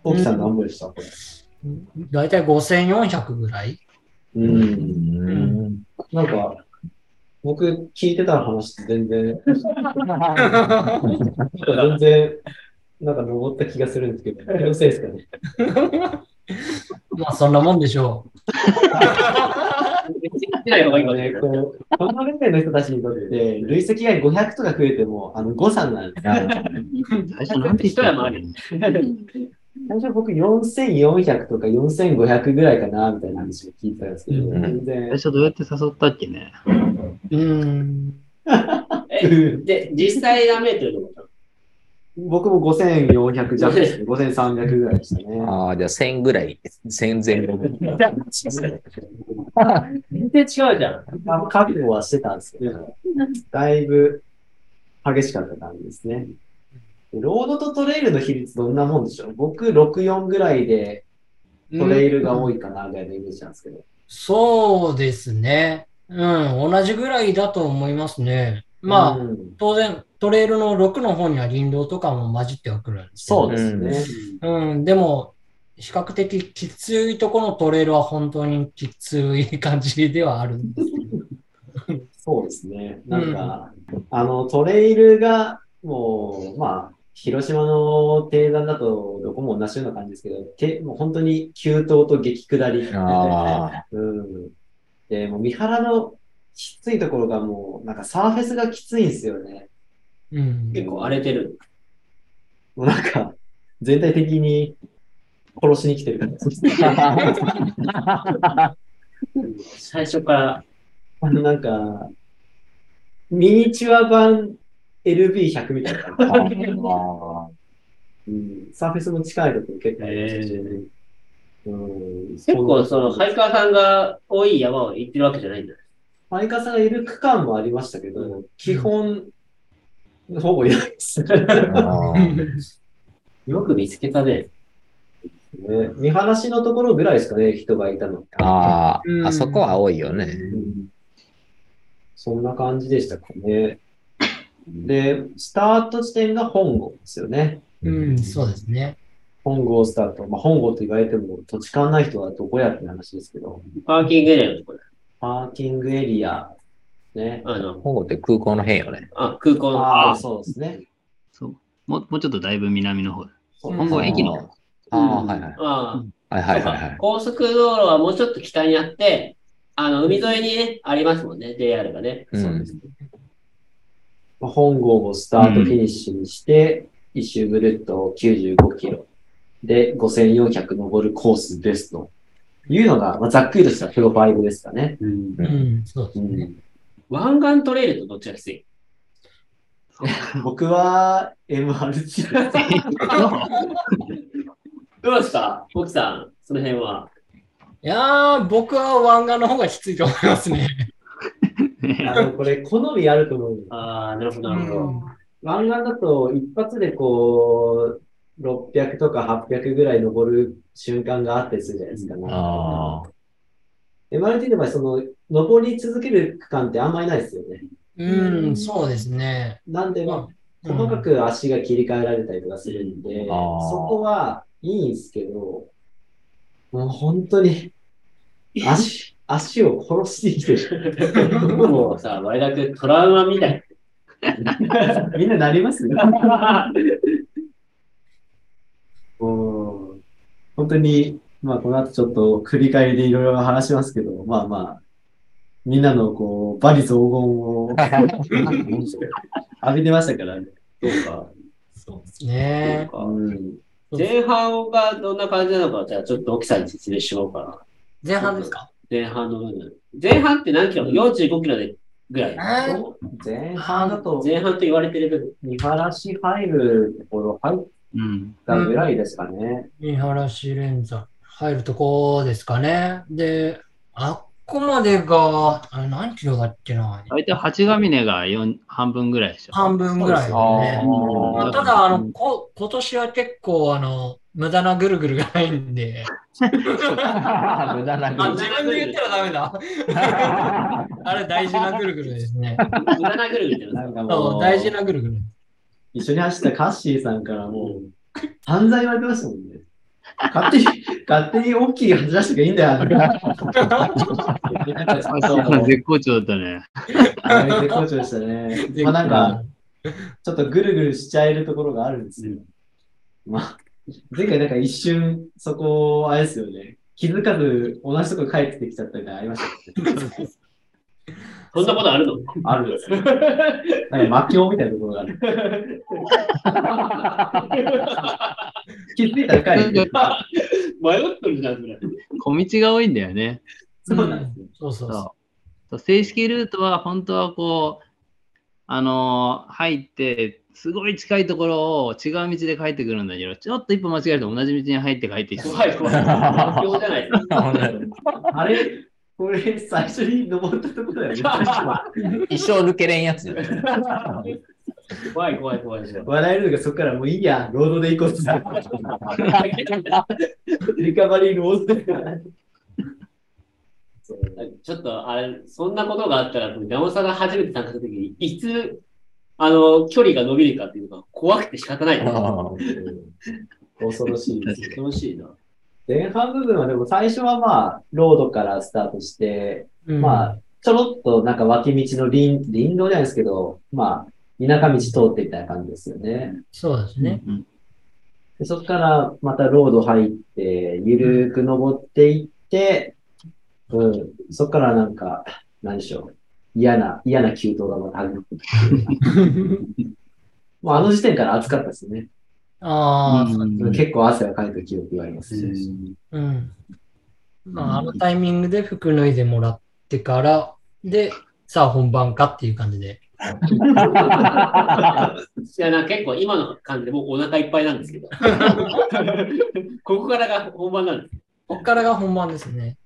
大木さん何本でした、これ。だいたい5400ぐらい？う。うんん。なんか、僕聞いてた話と全然、全然、なんか登った気がするんですけど、気のせいですかね？まあそんなもんでしょう (laughs) このレベルの人たちにとって、累積が500とか増えても、あの誤差なんです。(laughs) 最初なんて言ったら一山ある最初僕4400とか4500ぐらいかな、みたいな話を聞いてたんですけど、うん全然最。初どうやって誘ったっけね？う。うん。え、で、実際何メートル登ったの僕も5400弱ですね。5300ぐらいでしたね。ああ、じゃあ1000ぐらい。1000前後。(laughs) 全然違うじゃん。あの覚悟はしてたんですけど、だいぶ激しかった感じですね。ロードとトレイルの比率どんなもんでしょう？僕64ぐらいでトレイルが多いかなぐらいのイメージなんですけど。そうですね。うん、同じぐらいだと思いますね。まあ、うん当然、トレイルの6の方には林道とかも混じってはくるんですそうですね。うん、でも、比較的きついところのトレイルは本当にきつい感じではあるんですけど。(laughs) そうですね。なんか、あの、トレイルが、もう、まあ、広島の低山だとどこも同じような感じですけど、てもう本当に急登と激下り。あ (laughs) うん。で、もう三原のきついところがもう、なんかサーフェスがきついんですよね。うん、結構荒れてる。もうなんか、全体的に殺しに来てる感じです。(laughs) 最初から。あの、なんか、ミニチュア版 LB100 みたいな感じ。あ。うん、サーフェスも近いところ結構ありましたし、えうん、結構その、ハイカーさんが多い山を行ってるわけじゃないんだよ。ハイカーさんがいる区間もありましたけど、基本、ほぼいないですね。あ (laughs) よく見つけたね。ね見晴らしのところぐらいですかね、人がいたの。あうんー、あそこは多いよね。うんそんな感じでしたかね。で、スタート地点が本郷ですよね。うん、そうですね。本郷スタート。まあ、本郷と言われても土地勘ない人はどこやって話ですけど、パーキングエリアのところパーキングエリア、ね。あの、本郷って空港の辺よね。あ、空港の。ああ、そうですね。そう。もうもうちょっとだいぶ南の方本郷駅の。ああ、はいはい。あはいあ、はいはいはい。高速道路はもうちょっと北にあって、あの、海沿いにね、ありますもんね、JR がね。うん。まあ本郷をスタートフィニッシュにして、一周ぐるっと95キロで5400登るコースですというのが、まあ、ざっくりとしたプロファイルですかね。うんうん、そうですうね。ん、湾岸トレイルとどっちがきつい？(laughs) 僕は MRT (laughs) どうですか奥さん、その辺は。いやー、僕は湾岸の方がきついと思いますね。あの、これ好みあると思う。ああ、なるほど、なるほど。うん湾岸だと一発でこう、600とか800ぐらい登る瞬間があったりするじゃないですか、ね。ああ。MRT の場合、その、登り続ける区間ってあんまりないですよね。うん、そうですね。なんで、まあ、うん細かく足が切り替えられたりとかするんで、あーそこはいいんですけど、もう本当に、(laughs) 足、足を殺してきてる。もうさ、前田君トラウマみたい。(laughs) みんななりますもう、本当に、まあ、この後ちょっと繰り返りでいろいろ話しますけど、まあまあ、みんなのこう、バリ雑言を (laughs) 浴びてましたからね。どうか。そうですね。うん。前半がどんな感じなのか、じゃあちょっと奥さんに説明しようかな。前半ですか？前半の部分。前半って何キロ ?45 キロでぐらい。え前半だと、前半と言われてる部分。見晴らし入るところ入っうん。たぐらいですかね。見晴らし連座入るとこですかね。で、あっこまでが、あれ何キロだっけな？大体八ヶ峰が四半分ぐらいでしょ。半分ぐらいだね。うんまあ、ただ、あの、こ、今年は結構、あの、無駄なぐるぐるがないんで。無駄なあ、自分で言ったらダメだ。(laughs) あれ大事なぐるぐるですね。無駄なぐるぐるってなんかそう、もう、大事なぐるぐる。一緒に走ったカッシーさんからもう、犯罪言われてましたもんね。勝手に、(laughs) 勝手に大きい走らせていいんだよ。絶好調だったね。絶好調でしたね。(laughs) まあなんか、ちょっとぐるぐるしちゃえるところがあるんですよ。まあ、前回なんか一瞬、そこ、あれですよね。気づかず同じとこ帰ってきちゃったみたいなのありましたね。(laughs) そんなことあるの？あるんですよ。なんか魔境みたいなところがある。(laughs) 気づいたら帰ってくる。迷ってるじゃん、それ。小道が多いんだよね。そうなんですよ。そうそうそそう正式ルートは本当はこう、あのー入って、すごい近いところを違う道で帰ってくるんだけど、ちょっと一歩間違えると同じ道に入って帰ってきて。怖い怖い。魔境じゃないですか。あれ？これ、最初に登ったところだよね。(laughs) 一生抜けれんやつ。怖い怖い怖い。笑えるのがそこからもういいや、ロードで行こう。(laughs) リカバリーロードで。ちょっと、あれ、そんなことがあったら、山本さんが初めて参加したときに、いつ、あの、距離が伸びるかっていうのが怖くて仕方ない。恐ろしいですね。楽しいな。前半部分はでも最初はまあ、ロードからスタートして、う。まあ、ちょろっとなんか脇道の林、林道じゃないですけど、まあ、田舎道通ってみたいな感じですよね。そうですね。うんでそこからまたロード入って、ゆるーく登っていって、うん、そこからなんか、何でしょう。嫌な、嫌な急登がまた始まってきて (laughs) もうあの時点から暑かったですね。ああ、うん結構汗がかいた記憶がありますし。うん。まあ、あのタイミングで服脱いでもらってから、で、さあ本番かっていう感じで。(laughs) いや、な結構今の感じでもうお腹いっぱいなんですけど。(laughs) ここからが本番なんです。こっからが本番ですね。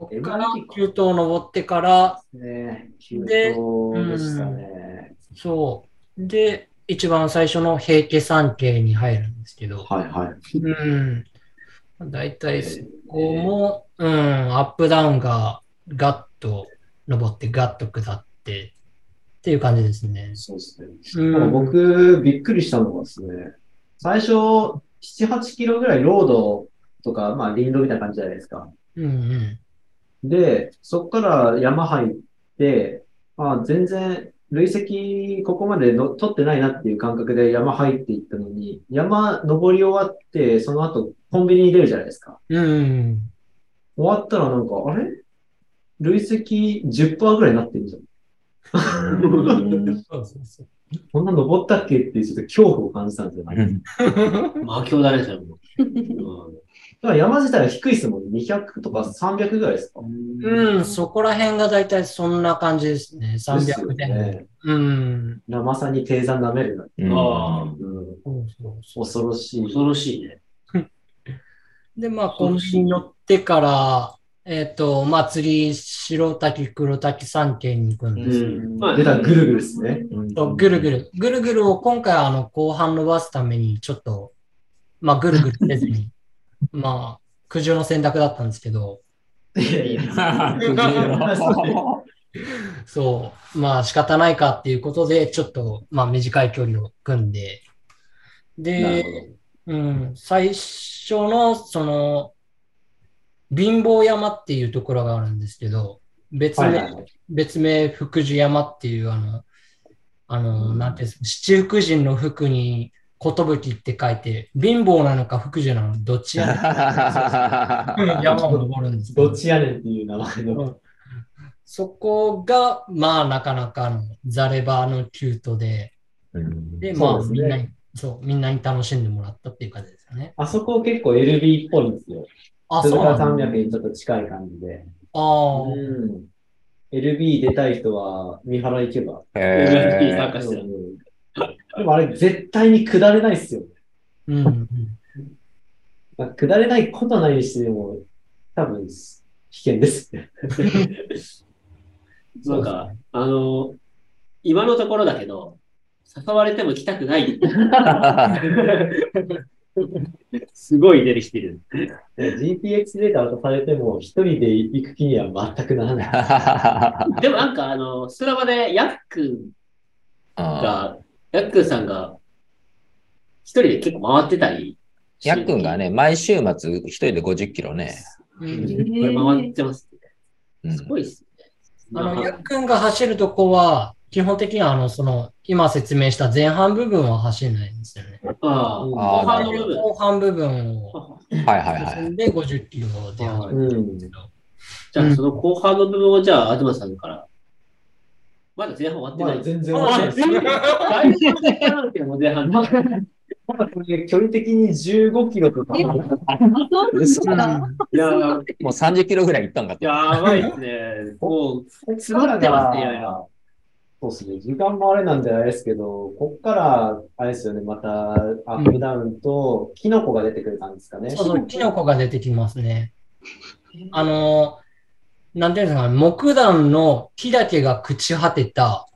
こっから急登登ってから、で登でしたね。そう。で、一番最初の平家山系に入るんですけど、はいはい。うん。だいたいそこも、うん、アップダウンがガッと登ってガッと下ってっていう感じですね。そうですね。うん、僕、びっくりしたのがですね、最初、7、8キロぐらいロードとか、まあ、林道みたいな感じじゃないですか。うんうん。で、そこから山入って、まあ、全然、累積ここまでの取ってないなっていう感覚で山入っていったのに、山登り終わって、その後コンビニに出るじゃないですか。うん。終わったらなんか、あれ？累積10%ぐらいになってるじゃん。(laughs) そうそうそう。こんな登ったっけっていうちょっと恐怖を感じたんですよね。魔境だね、それも。(laughs) うんだから山自体は低いですもんね。200とか300ぐらいですかうん、そこら辺がだいたいそんな感じですね。ですよ300点。ね。うん。まさに低山舐めるな。うんああ、うん、恐ろしい。恐ろしいね。で、まあ、コンビニに乗ってから、えっ、と、まあ、釣り、白滝、黒滝山系に行くんです。うんまあ出たぐるぐるですね。とぐるぐる。ぐるぐるを今回、あの、後半伸ばすために、ちょっと、まあ、ぐるぐるせずに、まあ、苦情の選択だったんですけど、いやいやそう、まあ、仕方ないかっていうことで、ちょっと、まあ、短い距離を組んで、で、うん、最初の、その、貧乏山っていうところがあるんですけど、別名、ほど。はいはいはい。別名、福寿山っていう、あの、あの、なんていうんですか、七福神の福に、寿って書いて、貧乏なのか福寿なのか、どっちやねん (laughs) 山を登るんですけどっちやねんっていう名前の。そこが、まあ、なかなかのザレバーのキュートで、で、まあ、みんなに、そう、みんなに楽しんでもらったっていう感じですよね。あそこ結構 LB っぽいんですよ。あ、それからそうなんだ。300にちょっと近い感じで。ああ、うん。LB 出たい人は、三原行けば。へ参加してる。うんで (laughs) もあれ、絶対に下れないっすよ。うんうん。まあ下れないことないにしても、多分、危険ですね。(laughs) なんか、あの、今のところだけど、誘われても来たくない。(laughs) すごい出てきてる。GPX データ渡されても、一人で行く気には全くならない。でもなんか、あの、スラバでヤックンが、ヤックンさんが、一人で結構回ってたり。やっくんがね、毎週末一人で50キロね。うんこれ回ってますすごいっすね。あの、やっくんが走るとこは、基本的には、あの、その、今説明した前半部分は走れないんですよね。ああ、うん後半の部分。後半部分をはいはいはい。進んで50キロで走るんですけど。じゃあ、その後半の部分を、じゃあ、東さんから。まだ前半終わってない。まだ全然あ終わってないだいぶ前半なんだけどもう前半。まだこれ距離的に15キロとか。いやー、もう30キロぐらい行ったんかと。やばいっすね。(laughs) もう、詰まってますね、いろいろ。そうですね。時間もあれなんであれですけど、こっから、あれですよね、また、アップダウンと、キノコが出てくる感じですかね。そうそう、キノコが出てきますね。あの、なんていうんですかね、木段の木だけが朽ち果てた、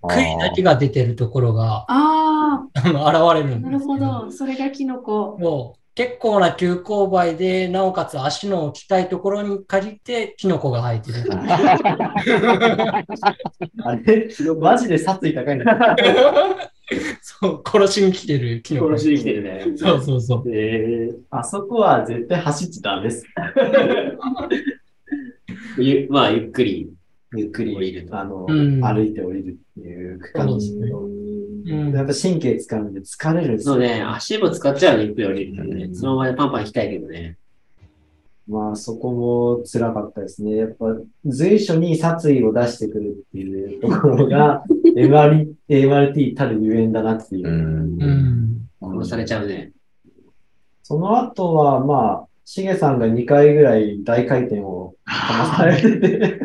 杭だけが出てるところがあ現れるあ、んですなるほど。それがキノコ。もう結構な急勾配で、なおかつ足の置きたいところに限ってキノコが生えてる。(laughs) あれ、マジで殺意高いんだ。(laughs) そう、殺しに来てるキノコ。殺しに来てるね。そうそうそう。えあそこは絶対走っちゃダメです。(laughs) ー、ゆまあ、ゆっくり。ゆっくり降りるとあの、うん歩いて降りるっていう区間ですけど、うんやっぱ神経使うんで疲れるんですよ。そうね、足も使っちゃうね、ゆっくり降りるからね。そのままでパンパン行きたいけどね。まあそこも辛かったですね。やっぱ随所に殺意を出してくるっていうところが (laughs) MR MRT たるゆえんだなっていうう。んうん。殺されちゃうね。その後はまあ、しげさんが2回ぐらい大回転をかまされてて、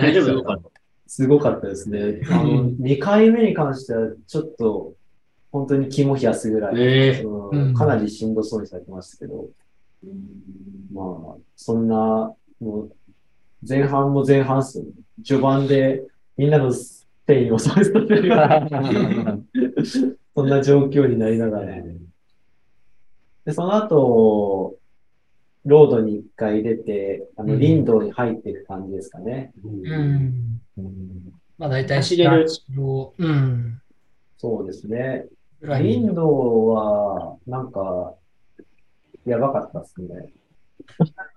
大丈夫だったすごかったですね。あの、2回目に関してはちょっと本当に肝冷やすぐらい、えうんうんかなりしんどそうにされてましたけど、まあ、そんな、もう、前半も前半っすよね。序盤でみんなのスペインをそうさせるような、(laughs) そんな状況になりながら。で、その後、ロードに一回出て、あの、うん林道に入っていく感じですかね。うん。まあ大体走れる4キロうん。そうですね。林道は、なんか、やばかったっすね。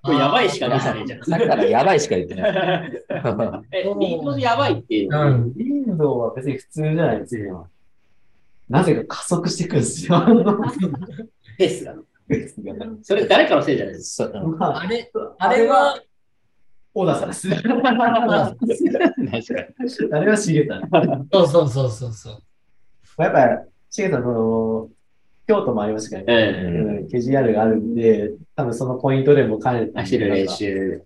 これやばいしか出さねえじゃん。さっきからやばいしか言ってない。(laughs) え、リンゴでやばいっていううの。ん。林道は別に普通じゃないですよ。なぜか加速していくんですよ。(laughs) ペースが。それ誰かのせいじゃないですそうまああれ、あれは、小田さんです。確かあれはしげさん。そうそうそうそうそう。やっぱ、しげさん、その、京都もありましたけど、えうん、ケジアルがあるんで、多分そのポイントでも兼ねて、走る練習。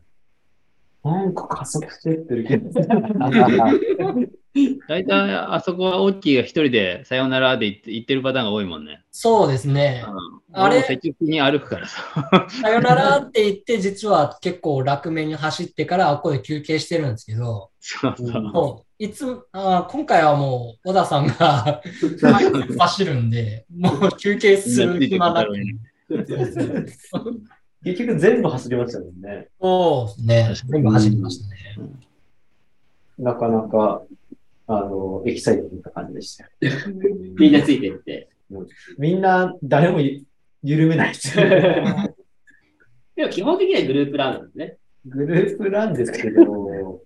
なんか加速してってるけど。(laughs) (laughs) 大体あそこはオッキーが一人でさよならで言って言ってるパターンが多いもんね。そうですね。うん、あれ積極的に歩くからさ。さよならって言って、実は結構楽めに走ってから、あっこで休憩してるんですけど、そうそう。もう、いつ、あー今回はもう、小田さんが走るんで、もう休憩する暇なく。結局全部走りましたもんね。そうですね。全部走りましたね。なかなか、あの、エキサイティングな感じでしたよ。みんなついてって。みんな、誰もゆ緩めないですよね。(laughs) でも基本的にはグループランなんですね。グループなんですけど、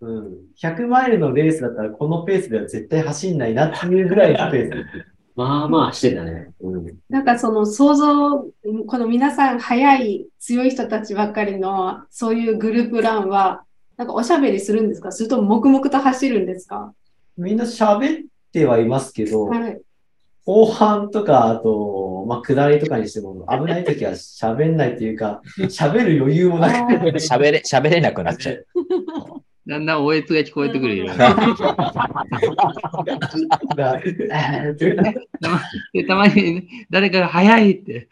うん、100マイルのレースだったらこのペースでは絶対走んないなっていうぐらいのペース。まあまあしてたね。うん、なんかその想像、この皆さん速い強い人たちばっかりのそういうグループランは、なんかおしゃべりするんですか？それとも黙々と走るんですか？みんな喋ってはいますけど、はい。後半とか、あと、まあ、下りとかにしても、危ない時は喋んないというか、喋る余裕もなくて、喋れ、喋れなくなっちゃう。(laughs) だんだんおえつが聞こえてくるよ。(laughs) でたまに (laughs) 誰かが早いって。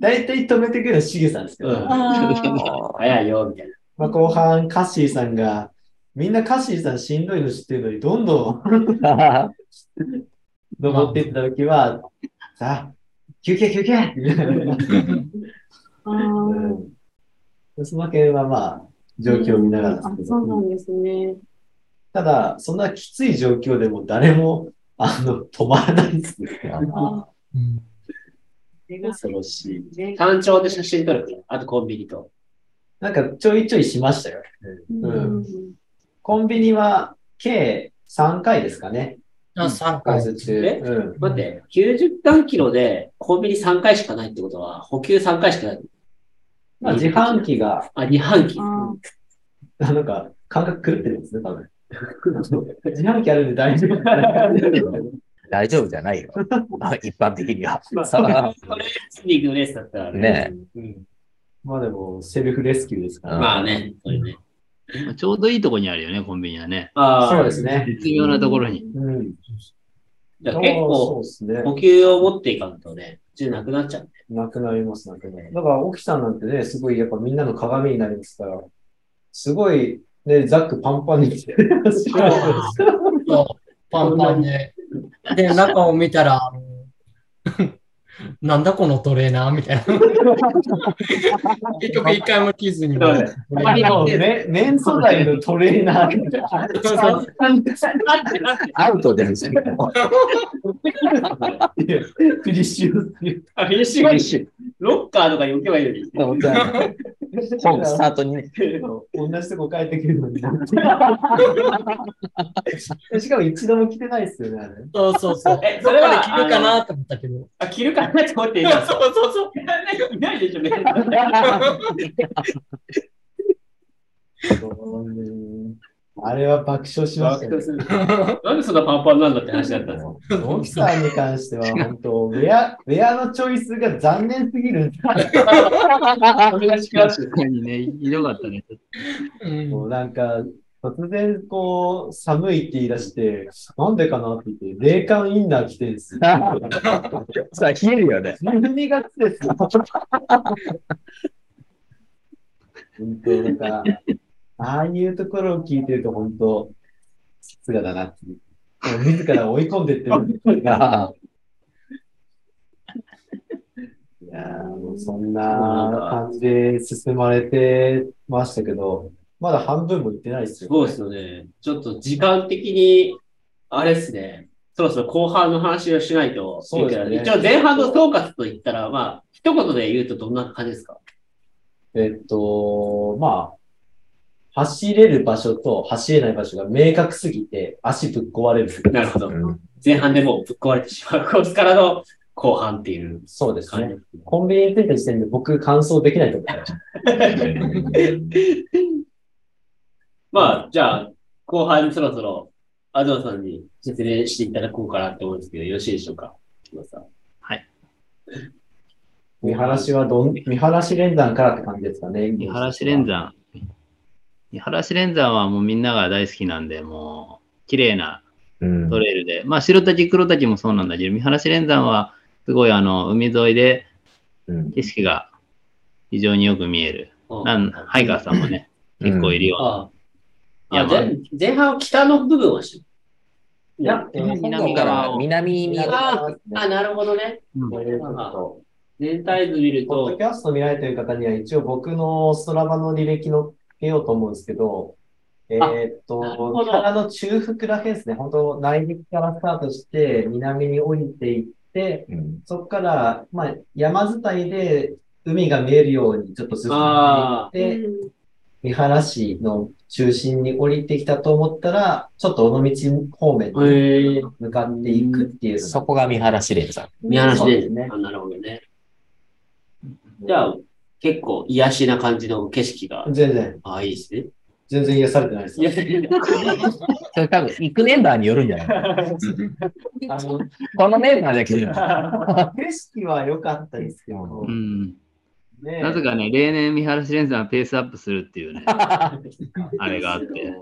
大体止めてくるのはしげさんですけど、うん。あ早いよ、みたいな。まあ、後半、カッシーさんが、みんなカッシーさんしんどいの知ってるのに、どんどん (laughs) 登っていった時は、さあ、休憩休憩みたその辺はまあ、状況を見ながらですあけど。そうなんですね。ただ、そんなきつい状況でも誰も、あの、止まらないですね。あうん恐ろしい。単調で写真撮るから、あとコンビニと。なんかちょいちょいしましたよ。うんコンビニは計3回ですかね。あ、3解回。説中。え？うん。待って、90何キロでコンビニ3回しかないってことは、補給3回しかない。まあ、自販機が、あ、2半期。ああなんか、感覚狂ってるんですね、多分。(laughs) 自販機あるんで大丈夫。(laughs) 大丈夫じゃないよ。(laughs) 一般的には。まあ、さあこれ、スニークレースだったらねうんまあでも、セルフレスキューですから。まあね、ね。ちょうどいいとこにあるよね、コンビニはね。ああ、そうですね。絶妙なところに。うん。じゃあ結そう構、ですね。補給を持っていかんとね、途中なくなっちゃう。なくなります、なくなる。だから、沖さんなんてね、すごいやっぱみんなの鏡になりますから、すごい、ね、ザックパンパンに着てパンパンで。で、中を見たら、なんだこのトレーナーみたいな。結局一回も着ずに。そうねあのメメン素材のトレーナーみたいな。アウトですよ。いやフィリッシュフィニッシュ。ロッカーとかに置けばいいのに。本スタートにね。同じとこ帰ってくるのにな。(laughs) しかも一度も着てないですよね。そうそうそう。えそれはどっかで着るかなと思ったけど。あ、着るかなって思っていた。そうそうそう。いないでしょ、別に。あれは爆笑しましたよ。なんでそんなパンパンなんだって話だったんですか奥さんに関しては、本当ウェア、ウェアのチョイスが残念すぎるんです確かにね、ひどかったね。うんもうなんか、突然こう、寒いって言い出して、なんでかなって言って、冷感インナー着てるんですよ。さあ、冷えるよね。12月ですよ。本当なんか、ああいうところを聞いてると本当、さすがだなっていう。自ら追い込んでってる。あいやーもうそんな感じで進まれてましたけど、まだ半分もいってないですよ、そうですよね。ちょっと時間的に、あれですね。そろそろ後半の話をしないといけない。そうですね一応前半の総括といったら、まあ、一言で言うとどんな感じですか？えっと、まあ、走れる場所と走れない場所が明確すぎて足ぶっ壊れる。なるほど。うん前半でもうぶっ壊れてしまう。ここからの後半っていうそうですね。。コンビニに着いた時点で僕感想できないと思いました。まあ、じゃあ、後半そろそろ、東さんに説明していただこうかなと思うんですけど、よろしいでしょうか？今さん見晴らしはどん、見晴らし連山からって感じですかね。見晴らし連山。見晴らし連山はもうみんなが大好きなんで、もう、綺麗なうんトレイルで。まあ、白滝、黒滝もそうなんだけど、見晴らし連山は、すごいあの、海沿いでうん景色が非常によく見える。なんハイカーさんもね、結構いるような。ああ。あ山前前半は北の部分はしいや、南から。側を南に、ああ、なるほどね。全体図見ると。ポッドキ、ャスト見られてる方には一応僕のストラバの履歴のつけようと思うんですけど、えーっと、北の中腹らへんですね。本当内陸からスタートして、南に降りていって、うん。そこから、まあ、山伝いで海が見えるようにちょっと進んあでいって、三原市の中心に降りてきたと思ったら、ちょっと尾道方面に向かっていくっていう。そこが見晴らし連山。見晴らしですね。あなるほどね。じゃあ、結構癒しな感じの景色が、全然。ああ、いいですね。全然癒されてないです (laughs) それ多分、行くメンバーによるんじゃない？(laughs) あの、このメンバーだけじゃない。(laughs) 景色は良かったですけどう、ん。ねなぜかね、例年、三原市連さんはペースアップするっていうね、(laughs) あれがあって、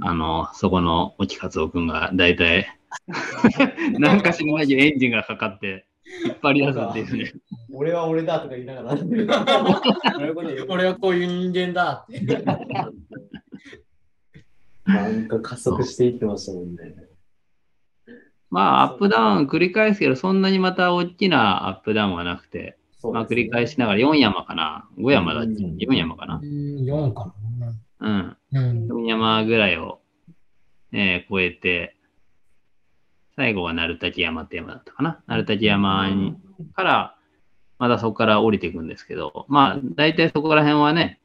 あの、そこの沖勝夫くんが大体、(laughs) 何かしらないエンジンがかかって、引っ張り出すっていうね。俺は俺だとか言いながら。(laughs) 俺はこういう人間だって。なんか加速していってましたもんね。まあ、アップダウン繰り返すけど、そんなにまた大きなアップダウンはなくて、まあ、繰り返しながら4山かな ?5 山だっけ？うん ?4 山かな？4かうん。な。うん。4山ぐらいを、えー越えて、最後は鳴滝山って山だったかな鳴滝山にから、またそこから降りていくんですけど、まあ、大体そこら辺はね、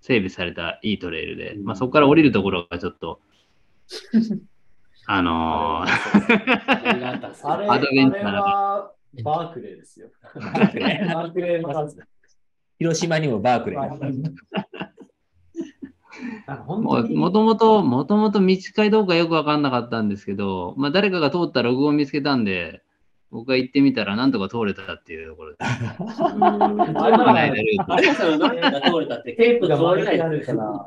整備されたいいトレイルで、まあ、そこから降りるところがちょっと、(laughs) あのー、(laughs) アドベンチャーあれはバークレーですよ。バークレーのやつだ広島にもバークレー。もともと、もともと道かいどうかよくわかんなかったんですけど、まあ誰かが通ったログを見つけたんで、僕が行ってみたらなんとか通れたっていうところで。あれ通れないルートあれさんの何が通れたって、テープが通れない丸くなるから、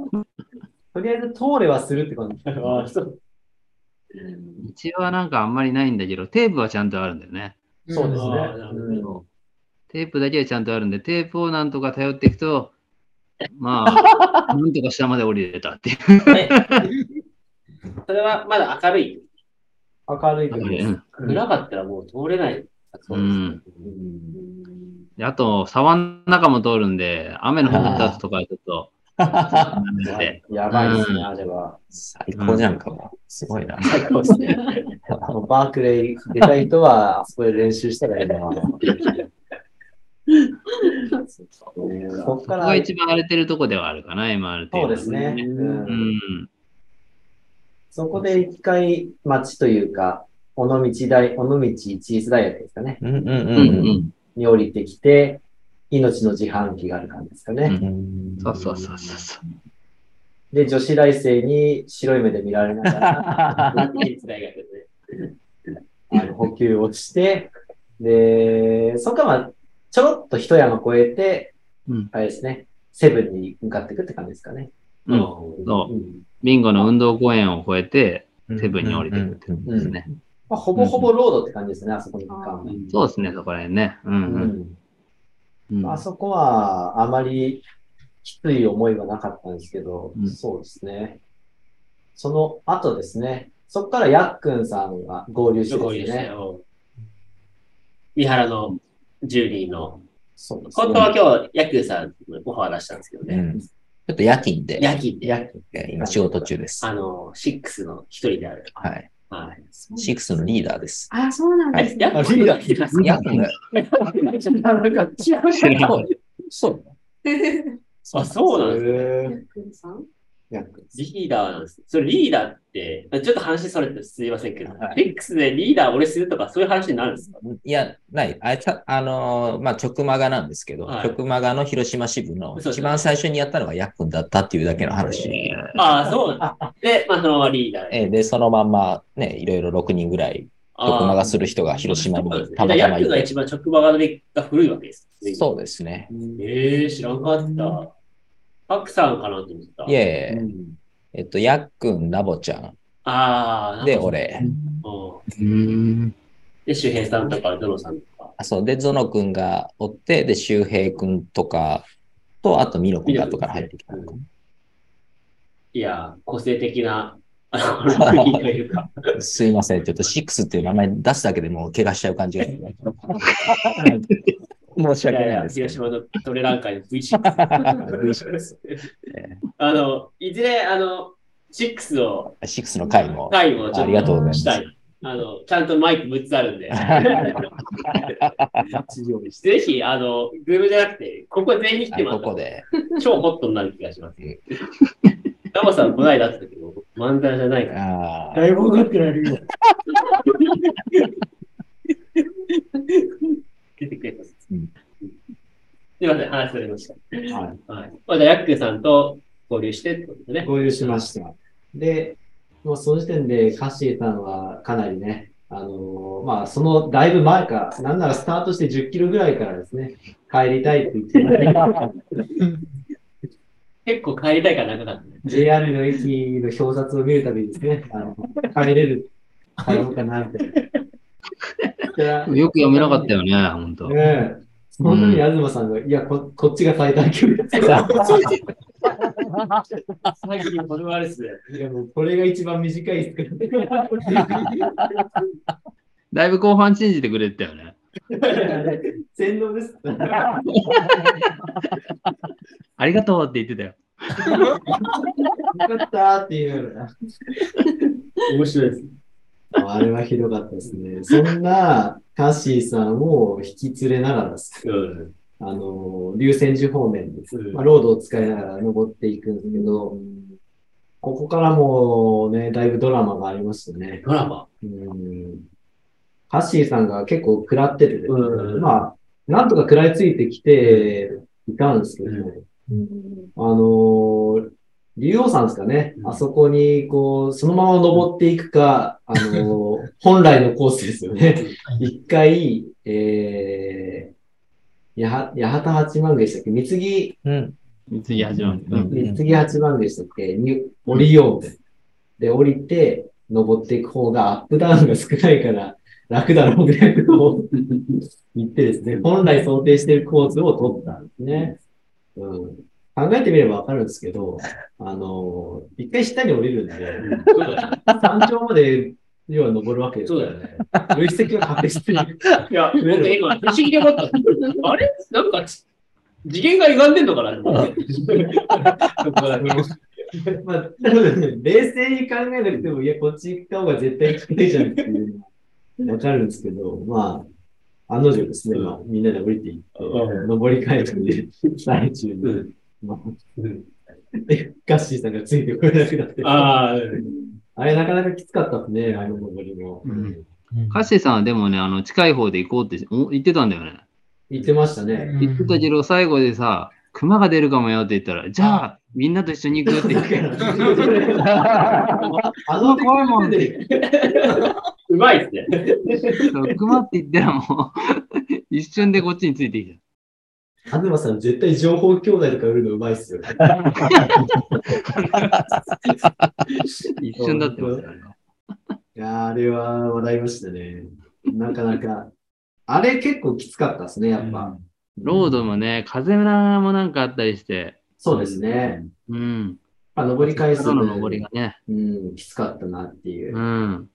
とりあえず通れはするって感じ。あそう道はなんかあんまりないんだけど、テープはちゃんとあるんだよね。そうですね。テープだけはちゃんとあるんで、テープをなんとか頼っていくと、まあ、(laughs) なんとか下まで降りれたっていう。えそれはまだ明るい？明るい暗かったらもう通れない。そうですねであと、沢の中も通るんで、雨の降った後とかはちょっと、(laughs) やばいですね、うんあれは。最高じゃんかも。すごいな。最高ですね。バークレー出たい人は、あそこで練習したらいいな。そこからここが、一番荒れてるとこではあるかな、MRT そうですね。ううんん。そこで一回町というか、尾道大、尾道チーズ大学ですかね。うんうんううんうんん。に降りてきて、命の自販機がある感じですかね。そうそうそうそうそう。で、女子大生に白い目で見られながら、(laughs) 大学でね。あの補給をして、で、そこからまあちょろっと一山越えて、うんあれですね、セブンに向かっていくって感じですかね。うん。そう。ビンゴの運動公園を越えて、セブンに降りていくってことですね。まあ、ほぼほぼロードって感じですね、あそこの。そうですね、そこら辺ね。うんううんんうん。あそこはあまりきつい思いはなかったんですけど、うんそうですね。その後ですね、そこからやっくんさんが合流してですね。三原のジュリーの。そうです本当は今日、ヤクさんのオファー出したんですけどね。うんちょっと夜勤で、夜勤で、やっ今仕事中です。あの、シックスの一人である。はい。はい。シックスのリーダーです。あ、そうなんですね。リーダー (laughs) います夜勤が、そう。そう。あ、そうなんですね。リーダーなんです。それリーダーって、ちょっと話それてすいませんけど、はいシックスでリーダー俺するとかそういう話になるんですか？いや、ない。あいつは、あのーまあ、直マガなんですけど、はい直マガの広島支部の一番最初にやったのがヤックンだったっていうだけの話。ああ、そうなんです。(laughs) で、まあ、そのままリーダーえーで、そのまんまね、いろいろ6人ぐらい直マガする人が広島にたまたヤまいて。クが一番直マガの歴が古いわけです。そうですね。ええ知らんかった。パクさんかなと思った。いえいえ、うんえっと、ヤックン、ナボちゃん、で、ああ、俺。うん。うん。で、周平さんとか、ドロさんとか。あそう、で、ゾノ君がおって、で、周平君とかと、あとミノ君が後から入ってきた。いや、個性的な。(laughs) すいません。ちょっとシックスっていう名前出すだけでもう怪我しちゃう感じが。(laughs) 申しいやいや訳ないですけ広島のトレラン界の V6。ど。V6 あの、いずれ、あの、6を、シックスの回も。回もちょっありがとうございますとしたい。あの、ちゃんとマイク6つあるんで。(laughs) ぜひ、あの、グームじゃなくて、ここ全員来てもらここで。超ホットになる気がします。ガモさん、こないだったけど、漫才じゃないから。あだいぶ分かってられるよ。(laughs) 出てくれた。うんすいません、話されました。はいはい。まあ、じゃあ、ヤックさんと交流してってことですね。合流しました。で、もうその時点でカッシーさんはかなりね、あのーまあ、そのだいぶ前か、なんならスタートして10キロぐらいからですね、帰りたいって言ってた結構帰りたいからなくなったね。(laughs) JR の駅の表札を見るたびにですね、あの帰れる、帰ろうかな、みたいな。よく読めなかったよね、本当。ねえ。その時に東さんが、いやこ、こっちが最短距離ですか？ら。最近これはあれですね。いや、もうこれが一番短いですから。だいぶ後半信じてくれてたよね。洗脳です。ありがとうって言ってたよ。よかったーって言いながら。面白いです。あれはひどかったですね。そんなカッシーさんを引き連れながらです、うん。あの、流泉寺方面です、うんまあ、ロードを使いながら登っていくんですけど、ここからもね、だいぶドラマがありましたね。ドラマ？うんカッシーさんが結構食らっててね、うんまあ、なんとか食らいついてきていたんですけど、あのー竜王山ですかね、うんあそこに、こう、そのまま登っていくか、あのー (laughs) 本来のコースですよね。一回、えー、やは、八幡八幡宮でしたっけ？三つ木、うん。次始まる。うん三つ木八幡宮でしたっけ？に降りようみたいな。で、降りて、登っていく方がアップダウンが少ないから楽だろうぐらいのことを (laughs) 言ってですね、本来想定しているコースを取ったんですね。うん考えてみればわかるんですけど、あのー一回下に降りるんで。山頂まで要は登るわけですよそうだよね。累積は確実に。いや、僕今、不思議で思った。あれ？なんか、次元が歪んでんのかな？まあ、なのでね、冷静に考えなくても、いや、こっち行った方が絶対きついじゃんっていうのはわかるんですけど、まあ、案の定ですね、まあ、みんなで降りていって、うん登り返って、最中に、ガッシーさんがついてこれなくなって、あああ、れなかなかきつかったですね、あの登りも。うんカッシーさんはでもね、あの、近い方で行こうってお言ってたんだよね。言ってましたね。言ってたけど、最後でさ、熊が出るかもよって言ったら、じゃあ、みんなと一緒に行くって言って。あの怖いもんで、うまいですね。熊って言ったらもう、一瞬でこっちについてき東さん絶対情報兄弟とか売るのうまいっすよね。た。(laughs) 一瞬だってます。いやーあれは笑いましたね。なかなか。あれ結構きつかったですね、やっぱ。ロードもね、風もなんかあったりして、そうですね。うん。まあ、登り返すその登りがね、うん、きつかったなっていうう。ん。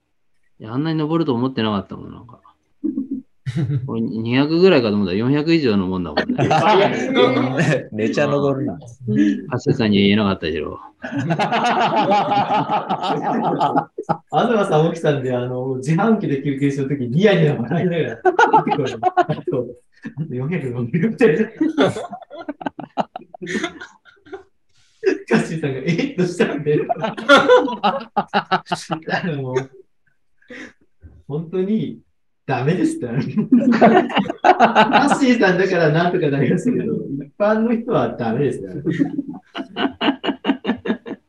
いやあんなに登ると思ってなかったもん、なんか。(laughs) 俺200ぐらいかと思ったら400以上のもんだもんね。(laughs) (laughs) めちゃ登るな。ハッセさんには言えなかったけど。東さん、沖さんで、あの、自販機で休憩するとき、ニヤニヤ笑いながら、あと、あと400飲んでるみたいな。カッシーさんが、えっ？としたんで。本当に、ダメですって。(laughs) カッシーさんだからなんとかなりますけど、一般の人はダメですね。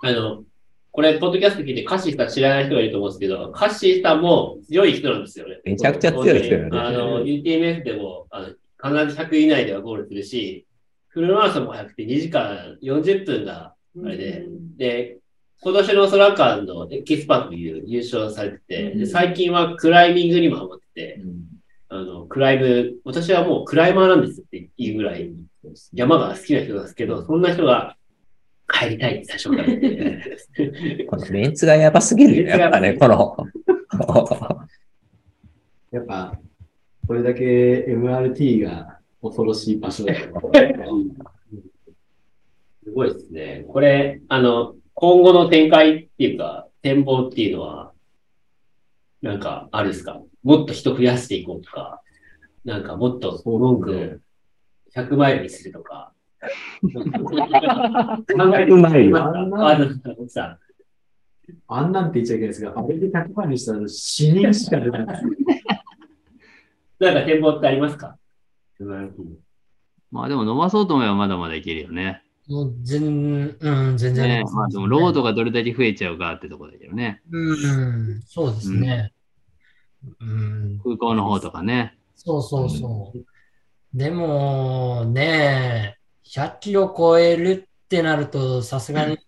あの、これ、ポッドキャスト聞いて、カッシーさん知らない人がいると思うんですけど、カッシーさんも強い人なんですよね。めちゃくちゃ強い人よねあの、UTMF でも、あの、必ず100以内ではゴールするし、フルマラソンも早くて2時間40分があれで、で、今年のソラカンのエキスパートいう優勝されてて、で最近はクライミングにもハマってて、あの、クライム、私はもうクライマーなんですっていうぐらい、山が好きな人なんですけど、そんな人が帰りたいって最初から言って、このメンツがやばすぎるよ、やっぱね、この。やっぱ、これだけ MRT が恐ろしい場所だと。(laughs) すごいですね。これ、あの、今後の展開っていうか、展望っていうのは、なんか、あるんですか？もっと人増やしていこうとか、なんかもっと文句を100マイルにするとか。(laughs) 考えてマイあんなんて言っちゃいけないですが、あれで100万にしたら死人しか出ない。ん。なんか展望ってありますか？(laughs) まあでも伸ばそうと思えばまだまだいけるよね。もう全、うん、全然、ねまあでも、ロードがどれだけ増えちゃうかってとこだけどね。うん、そうですね。うん、空港の方とかね。そうそうそう。でも、ね、100キロ超えるってなると、さすがに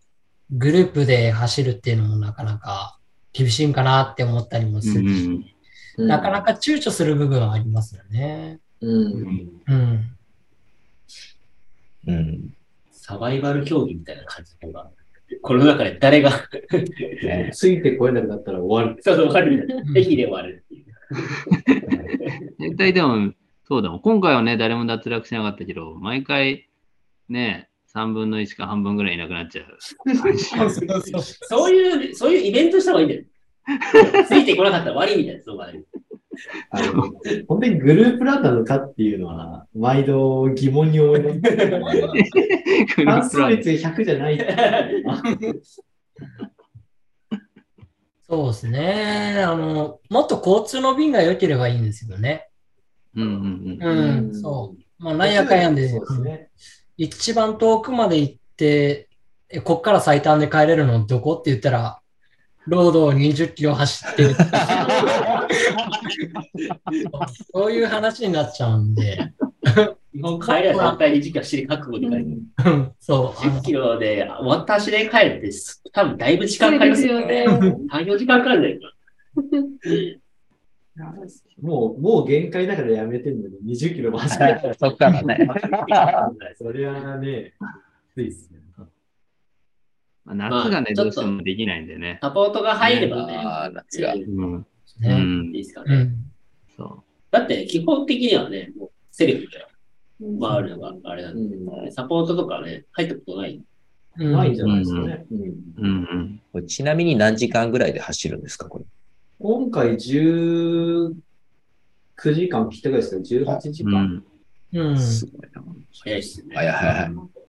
グループで走るっていうのもなかなか厳しいんかなって思ったりもすうんるし、なかなか躊躇する部分はありますよね。う。うんん。うん。うん。サバイバル競技みたいな感じの方が、この中で誰が、ねついてこれなくなったら終わる。そうそう、終わるみたいな。駅で終わるっていう。絶対でも、そうだもん。今回はね、誰も脱落しなかったけど、毎回、ね、3分の1か半分ぐらいいなくなっちゃう。そういう、そういうイベントした方がいいんだよ。ついてこなかったら悪いみたいな、そうかね。あの本当にグループランなのかっていうのは、毎度疑問に思います。完走率100じゃない。そうですね。あの、もっと交通の便が良ければいいんですけどね。うんうんうん。うん、うんそう。まあ、なんやかんやで、そうですね。一番遠くまで行って、えこっから最短で帰れるのどこって言ったら、ロードを20キロ走ってる。(laughs) そういう話になっちゃうんで、日本帰れば絶対に時間して覚悟で帰る。うんそう。あの10キロで終わった足で帰るって、多分だいぶ時間かかりますよね。そうですよ3、4時間かかるんだよ。もう、もう限界だからやめてんのに、20キロも走る。(laughs) そっからね。(laughs) それはね、きついっすね。まあ夏がね、まあどうしてもできないんでね。サポートが入ればね、夏が。うん。うねんいい。ですかね。うん。そだって基本的にはね、もうセルフじゃ回るのがあれなんで、うん。サポートとかね、入ったことない。うんないんじゃないですかね。うんう。うんうん。これちなみに何時間ぐらいで走るんですか？これ。今回19時間切ったぐらいですか ?18 時間。うん。うん。すごいな。早いっすね。はいはい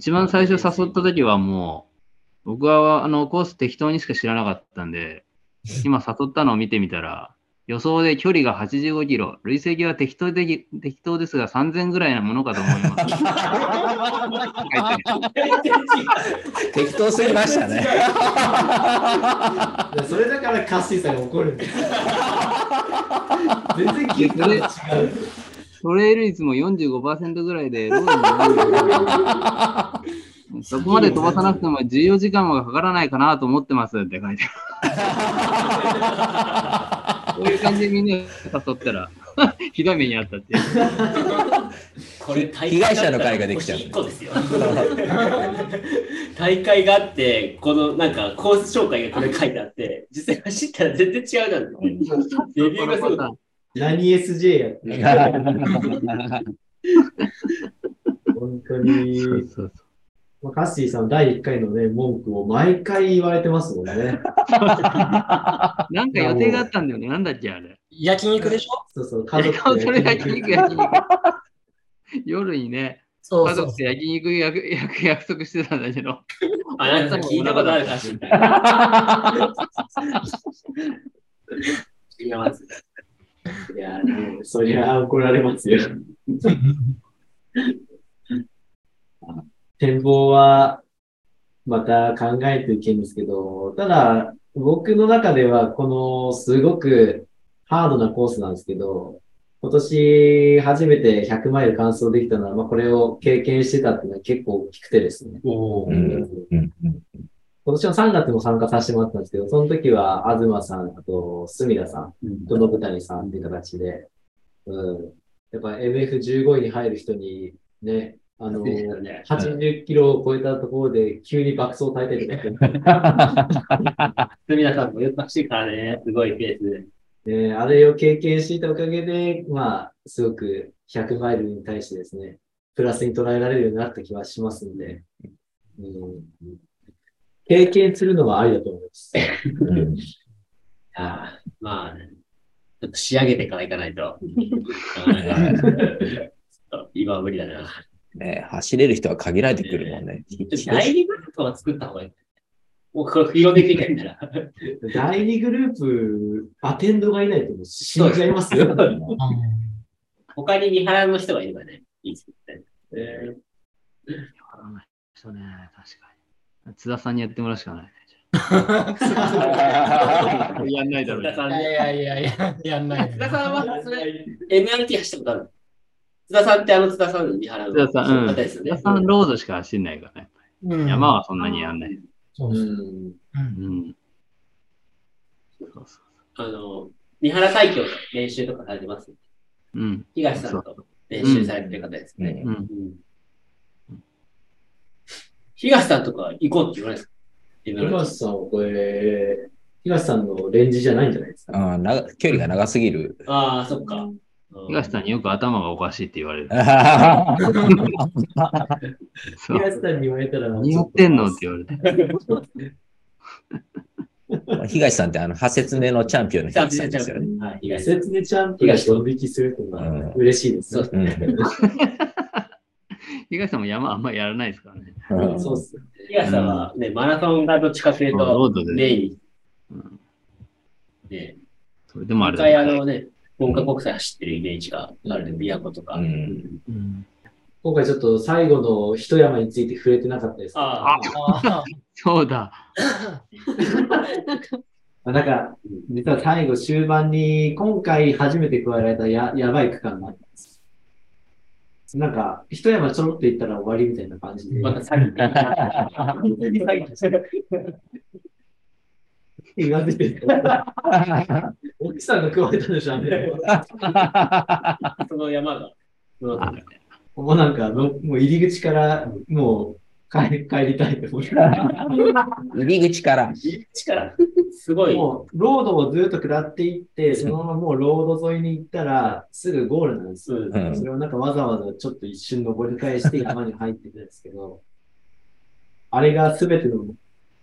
一番最初誘った時はもう、僕はあのコース適当にしか知らなかったんで、今誘ったのを見てみたら、予想で距離が85キロ、累積は適当的適当ですが3000ぐらいなものかと思います。(laughs) 適当すぎましたね。(laughs) それだからカッシーさんが怒るんです。(laughs) 全然聞いたの違う。トレイル率も45%ぐらいで、ロードも40% (laughs) そこまで飛ばさなくても14時間はかからないかなと思ってますって書いてある。こういう感じでみんな誘ったら、(laughs) ひどい目にあったっていう。これ大被害者の会ができちゃう1個ですよ。(laughs) 大会があって、このなんかコース紹介がこれ書いてあって、実際走ったら全然違うなんて。レビューがすごい。何 SJ やってる本当に、そうそうまあカッシーさん第1回のね、文句を毎回言われてますもんね。(laughs) なんか予定があったんだよね。なんだっけ、あれ。焼肉でしょ？そうそう、家族それで焼肉、焼肉。夜にね、そうそう家族。で焼肉焼く焼く約束してたんだけど。あ、なんか聞いたことあるかしら。(laughs) 違います。いや、ね、そりゃ怒られますよ。展望はまた考えていけるんですけど、ただ、僕の中ではこのすごくハードなコースなんですけど、今年初めて100マイル完走できたのは、まあ、これを経験してたっていうのは結構大きくてですね。おーうんうんうん今年の3月も参加させてもらったんですけど、その時は東さん、あと、隅田さん、と信谷さんっていう形で、うん。やっぱ MF15 位に入る人に、ね、あの、ね。80キロを超えたところで急に爆走耐えたりとか、(laughs) 皆さんもよく走るからね、すごいペースで。ね、あれを経験していたおかげで、まあ、すごく100マイルに対してですね、プラスに捉えられるようになった気はしますんで、うん、経験するのはありだと思います。(laughs) うん (laughs) ああまあ、ちょっと仕上げてからいかないと。(laughs) 今は無理だな。ね走れる人は限られてくるもんね。代理ブックは作った方がいい。もうこれ広めていけんだら。第2グループ、アテンドがいないともう死んじゃいますよ。他に見払の人がいればね、いいですね。えやらない人ね。津田さんにやってもらうしかないね。(laughs) やんないだろうね。津田さんいやいやいや、やんない。津田さんは、それ、MRT 走ったことある？津田さんってあの津田さんの見払う津田さん、うん。方ですよね津田。さんロードしか走んないからね。うん山はそんなにやんない。そうう。ん。うんうん。そうそうあの、三原海峡の練習とかされてます？うん。東さんと練習されてる方ですね。うん。うん東さんとか行こうって言わないですか東さんはこれ、東さんのレンジじゃないんじゃないですか？あーな距離が長すぎる。ああ、そっか。うん東さんによく頭がおかしいって言われる。(laughs) 東さんに言われたら、何やってんのって言われて。東さんってあの、派説目のチャンピオンのチャン東ピオンチャンピオさんですよね。ン。はい、東さん。説明ちゃんとド引きするは嬉しいです東さんも山あんまりやらないですからね。うん。そうっすね。東さんはね、マラソンがどっちかというロとメイン。うん。で、それでもあ一れだ回あのね、文化国際走ってるイメージがあるんで、琵琶湖とか。うん。うん。今回ちょっと最後の一山について触れてなかったです。ああそうだ。(laughs) あなんか、実は最後終盤に今回初めて加えられたややばい区間があったんです。なんか、一山ちょろっと行ったら終わりみたいな感じで。また詐欺。本当に詐欺言わせて。(laughs) 奥さんが加えたんでしょ、あれ。その山が。もうなんかの、もう入り口から、もう帰帰りたいと思って。(laughs) 入り口から。入り口から。すごい。もう、ロードをずっと下っていって、そのままもうロード沿いに行ったら、すぐゴールなんですよ。うんうんそれをなんかわざわざちょっと一瞬登り返して山に入っていくんですけど、あれが全ての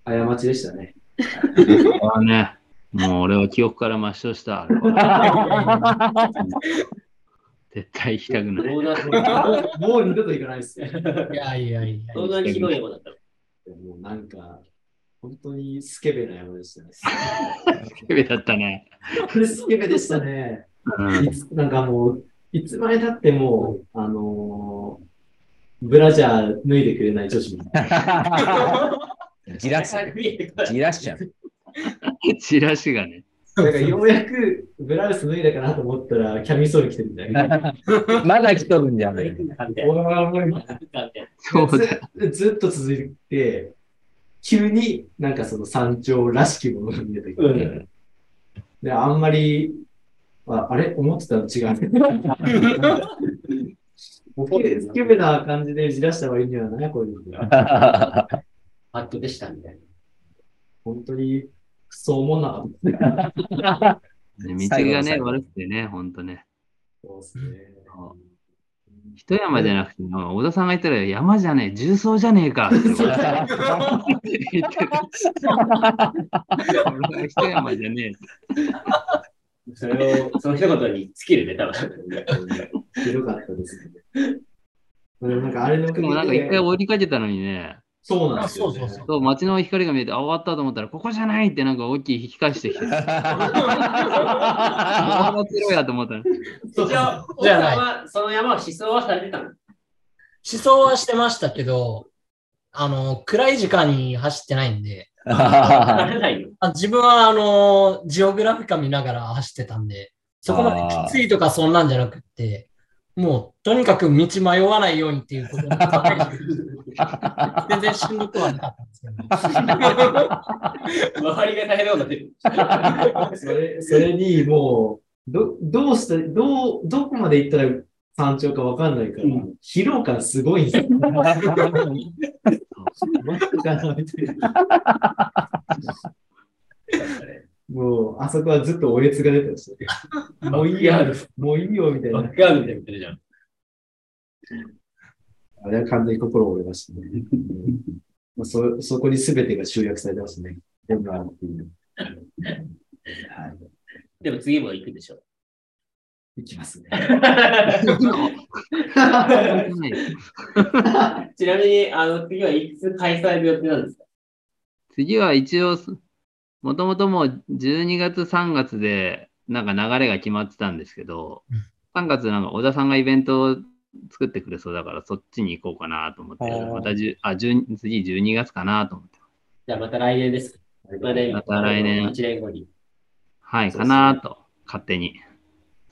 過ちでしたね。(laughs) あね。もう俺は記憶から抹消した。(laughs) 絶対行きたくない。もう二度と行かないですよ。いやいやいや。どんなにひどい山だったのもうなんか、本当にスケベな山でしたね。スケベだったね。これスケベでしたね。うんいつなんかもう、いつまで経っても、あのーブラジャー脱いでくれない女子みたいな。(laughs) じらす。(laughs) じらしちゃう。チラシがね。なんかようやくブラウス脱いだかなと思ったら、キャミソール着てるみたいな。(laughs) まだ来とるんじゃな (laughs) い。ずずっと続いて、急になんかその山頂らしきものが見えてきて、うん。で、あんまり、ああれ？思ってたの違う。(laughs) スケベな感じでじらした割にはね、こういうのハットでしたみたいな。本当に、そう思んなかった。ね (laughs) 道がね、悪くてね、ほんとね。そうですね。一山じゃなくて、小田さんが言ったら山じゃねえ、重曹じゃねえかって言ってる。俺は一山じゃねえ。それを、その一言に尽きるね、多分。(laughs) ひどかったですね。でもなんかあれのでもなんか一回追いかけたのにね、そうなんですよ、ね。そうそうそうそう街の光が見えて、あ、終わったと思ったら、ここじゃないってなんか大きい引き返してきて、あ (laughs) あ、ろやと思ったの。そう一応、奥じゃその山を思想はされてたの？思想はしてましたけど、あの、暗い時間に走ってないんで、されないよ。あ自分はあの、ジオグラフィカ見ながら走ってたんで、そこまできついとかそんなんじゃなくって、もうとにかく道迷わないようにっていうことに (laughs) 全然しんどくはなかったんですけど、周りが大変なことになってる。それそれにもう、ど、どうして、どう、どこまで行ったら山頂かわかんないから、うん疲労感すごいんですよ。待ってかなみたいな。もう、あそこはずっとおえつが出てまし。もういいや、もういいよ、みたいなバッ。クヤードみたいに言ってるじゃん。あれは完全に心折れましたね。そ、そこに全てが集約されてますね。全部あるっていう。はい。でも次も行くでしょ。いきますね。(laughs) ちなみに、あの、次はいつ開催の予定なんですか？次は一応、もともともう12月、3月で、なんか流れが決まってたんですけど、3月なんか小田さんがイベントを作ってくれそうだから、そっちに行こうかなと思って、またあ12次12月かなと思って。じゃあまた来年です。また来年1年後に。はい、かなと、勝手に。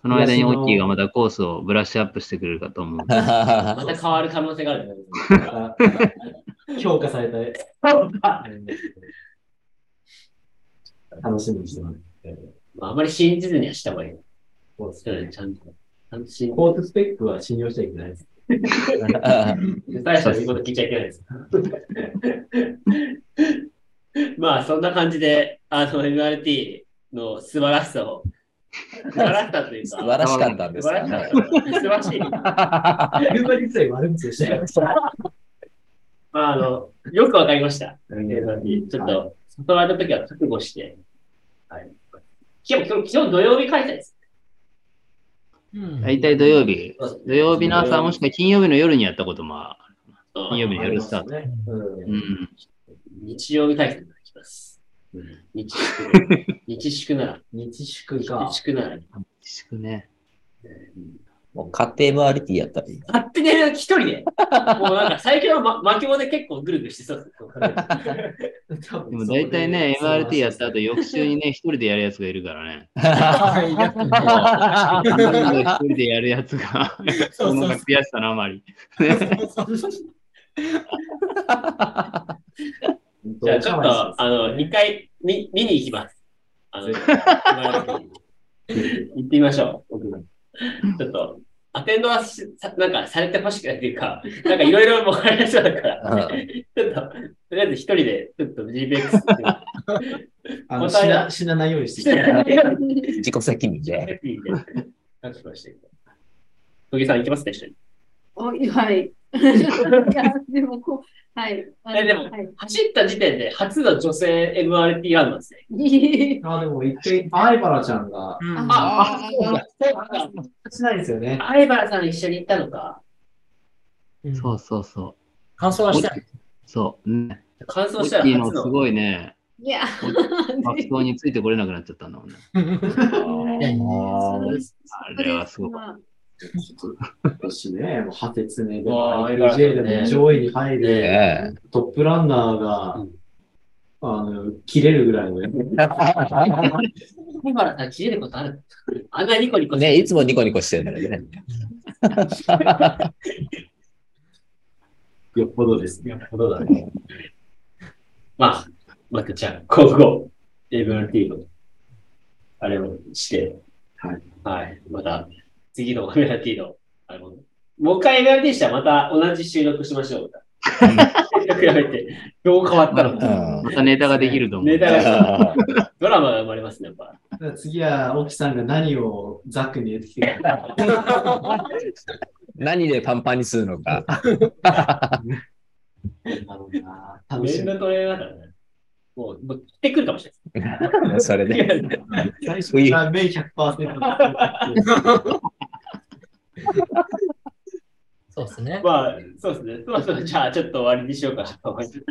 その間にオッキーがまたコースをブラッシュアップしてくれるかと思う。(laughs) また変わる可能性があるね。(laughs) また評価された。(laughs) 楽しみにしてます。まあ、あまり信じずにはした方がいい。そうですうんちゃんと。ちゃんと信じコートスペックは信用しちゃいけないです。(laughs) 大した言うこと聞いちゃいけないです。まあ、そんな感じで、あの、MRT の素晴らしさを、素晴らしさというか、素晴らしかったんです素晴からしかった。素晴らしい。(laughs) 車自体悪口でしたよ。まあ、あの、よくわかりました。MRT ちょっと、外回りの時は覚悟して、はい。今日、今日、今日土曜日開催です。うん大体土曜日、土曜日の朝もしくは金曜日の夜にやったこともある。金曜日の夜スタート。ね。うんうん。日曜日開催いただきます。日祝。(laughs) 日祝なら、日祝か日。祝なら、自粛ね。もう家庭 MRT やったらいい。勝手に一人で、もうなんか最近は、ま、(laughs) 巻き物で結構ぐるぐるしてそうです。で (laughs) でも大体ね、MRT やった後、翌週にね、一人でやるやつがいるからね。(laughs) 一人でやるやつが、その悔しさのあまり。じゃあちょっと、あの、2回見見に行きます。あの、行ってみましょう。ちょっと、アテンドはなんかされてほしくないっていうか、なんかいろいろもらえそうだから、ちょっと、とりあえず一人で、ちょっとて (laughs) あの死な死なないようにして (laughs) 自己責任で。なんとかし。小木さん行きますね、一緒に。おいはい。(laughs) いや、でもこう、はい。えでもはい、走った時点で初の女性 MRT ランなんですね。い (laughs) いあ、でも一回、相原ちゃんが、うんあ、あ、そうだ。しないんですよね。相原さん一緒に行ったのか。うんそうそうそう。感想はした？い。そう。ね。感想したら初の。キーのすごいね、いや、学校についてこれなくなっちゃったんだもんね。(laughs) (laughs) あれはすごか今年ね、もうハテツネでも IPJ でも上位に入るえトップランナーがうん、あの、切れるぐらいのね。相原さん切れることあるあんなニコニコしてえねいつもニコニコしてるんだよね。(laughs) よっぽどですね。やっぱどうだね。まあ、またじゃあ、今後、MRT の、あれをして、はい。はい。また、次の MRT の、あの、もう一回 MRT したらまた同じ収録しましょう。(laughs) 比べて、どう変わったの？か。た。またネタができると思う。ネタが、ドラマが生まれますね、やっぱ。次は、沖さんが何をザックに入れてきてか。(laughs) 何でパンパンにするのか。(laughs) な楽しみ。メンのトレーナーだね。もう、もう、来てくるかもしれない (laughs) それで。最初からメイ100%。そうですね。まあ、そうですね。そうそう、じゃあ、ちょっと終わりにしようかなと思います。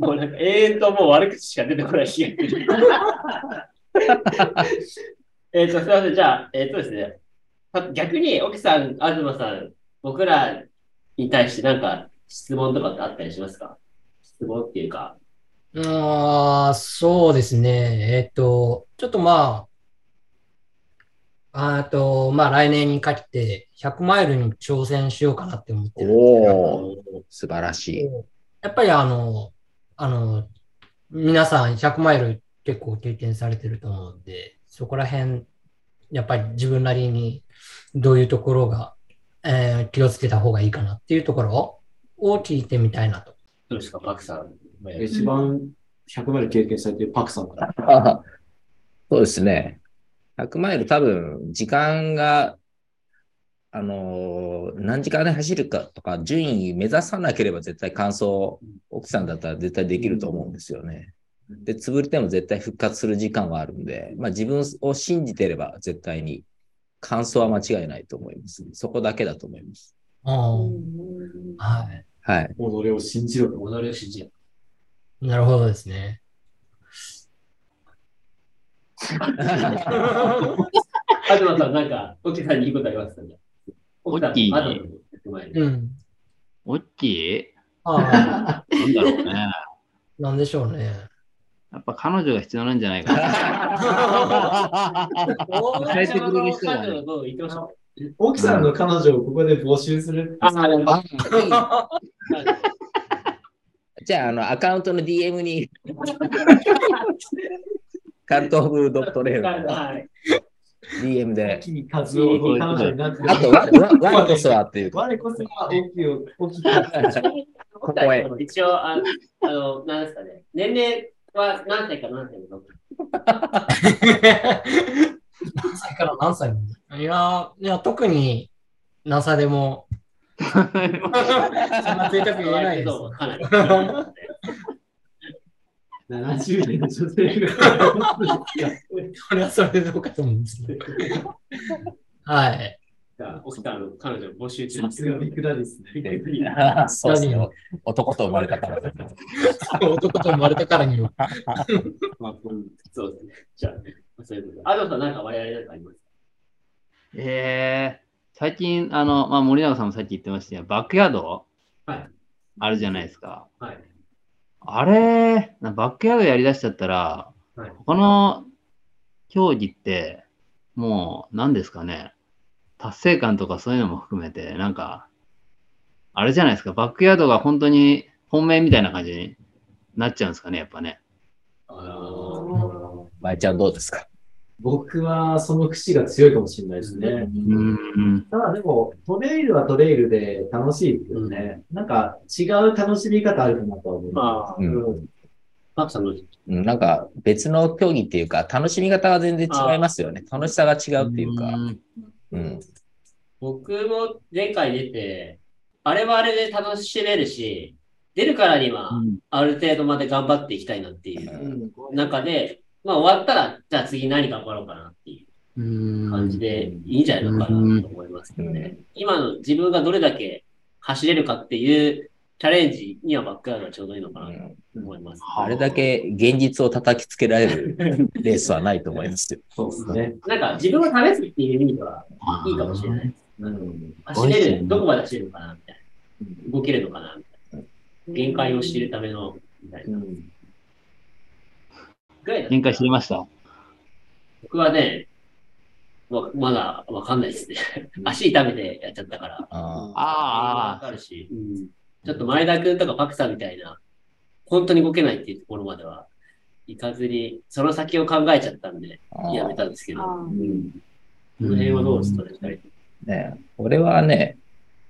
もうなんか、永遠ともう悪口しか出てこない気がする。(laughs) えっと、すみません。じゃあ、えっ、とですね。逆に、沖さん、東さん、僕らに対してなんか質問とかってあったりしますか？質問っていうか。ああ、そうですね。えっと、ちょっとまあ、あと、まあ来年にかけて100マイルに挑戦しようかなって思ってるんですけどおお、素晴らしい。やっぱりあの、あの、皆さん100マイル結構経験されてると思うんで、そこら辺、やっぱり自分なりにどういうところが、えー気をつけた方がいいかなっていうところを聞いてみたいなと。どうですか、パクさん。一番100マイル経験されてるパクさんから。(laughs) そうですね。100マイル多分、時間が、あのー何時間で走るかとか、順位目指さなければ絶対完走、奥さんだったら絶対できると思うんですよね。で、潰れても絶対復活する時間はあるんで、まあ自分を信じてれば絶対に完走は間違いないと思います。そこだけだと思います。うんはい。はい。己を信じろと。己を信じる。なるほどですね。東さん、なんか、沖さんにいいことありますか？ねオッキーうん。オッキー？あなんだろうね。あ、なんでしょうね。やっぱ彼女が必要なんじゃないかな。大丈夫の彼女どう言ってましょ奥さんの彼女をここで募集する。う。あ、(laughs) じゃあ、あの、アカウントの DM に、(laughs) カルトオブドットレール、はい。DM で。あと、わ、わ、わこそはっていうか。我こそは大きいを、大きい。ここへ。一応、ああの、なんですかね。年齢は何歳か何歳の？(laughs) 何歳から何歳いや、いや、特に何歳でも、そんな贅沢言えないです。どうもかなり。70年の女性が。それはそれでどうかと思うんですい。じゃあ、沖さんの彼女募集中さすがビッグダディですね。そうですね。男と生まれたから。(laughs) 男と生まれたからには。まあ、うんそうですね。じゃあ、そういうことで。アドさん、なんか我々なんかありますかえー、最近、あの、まあ、森永さんもさっき言ってましたけど、バックヤード？はい。あるじゃないですか。はい。あれ、なバックヤードやりだしちゃったら、はい。他の競技って、もう、何ですかね、達成感とかそういうのも含めて、なんか、あれじゃないですか、バックヤードが本当に本命みたいな感じになっちゃうんですかね、やっぱね。あのまえちゃんどうですか？僕はその節が強いかもしれないですね。うん。ただでも、トレイルはトレイルで楽しいですよね。なんか違う楽しみ方あるかなとは思いままあ、うんなんか別の競技っていうか、楽しみ方は全然違いますよね。楽しさが違うっていうか。んうん。僕も前回出て、あれはあれで楽しめるし、出るからには、ある程度まで頑張っていきたいなっていうす。中で、まあ終わったら、じゃあ次何頑張ろうかなっていううん感じでいいんじゃないのかなと思いますけどね。今の自分がどれだけ走れるかっていうチャレンジにはバックヤードがちょうどいいのかなと思います。あれだけ現実を叩きつけられる (laughs) レースはないと思いますよ。そうですね。なんか自分を試すっていう意味ではいいかもしれない。うん。走れる、どこまで走れるのかなみたいな。動けるのかなみたいな。限界を知るための、みたいな。うん限界知りました。僕はね、わまだわかんないですね。足痛めてやっちゃったから。あわああ、かるし、うん。ちょっと前田君とかパクさんみたいな、本当に動けないっていうところまでは、いかずに、その先を考えちゃったんで、あやめたんですけど、あうん。この辺はどうですかね、二人。ね、俺はね、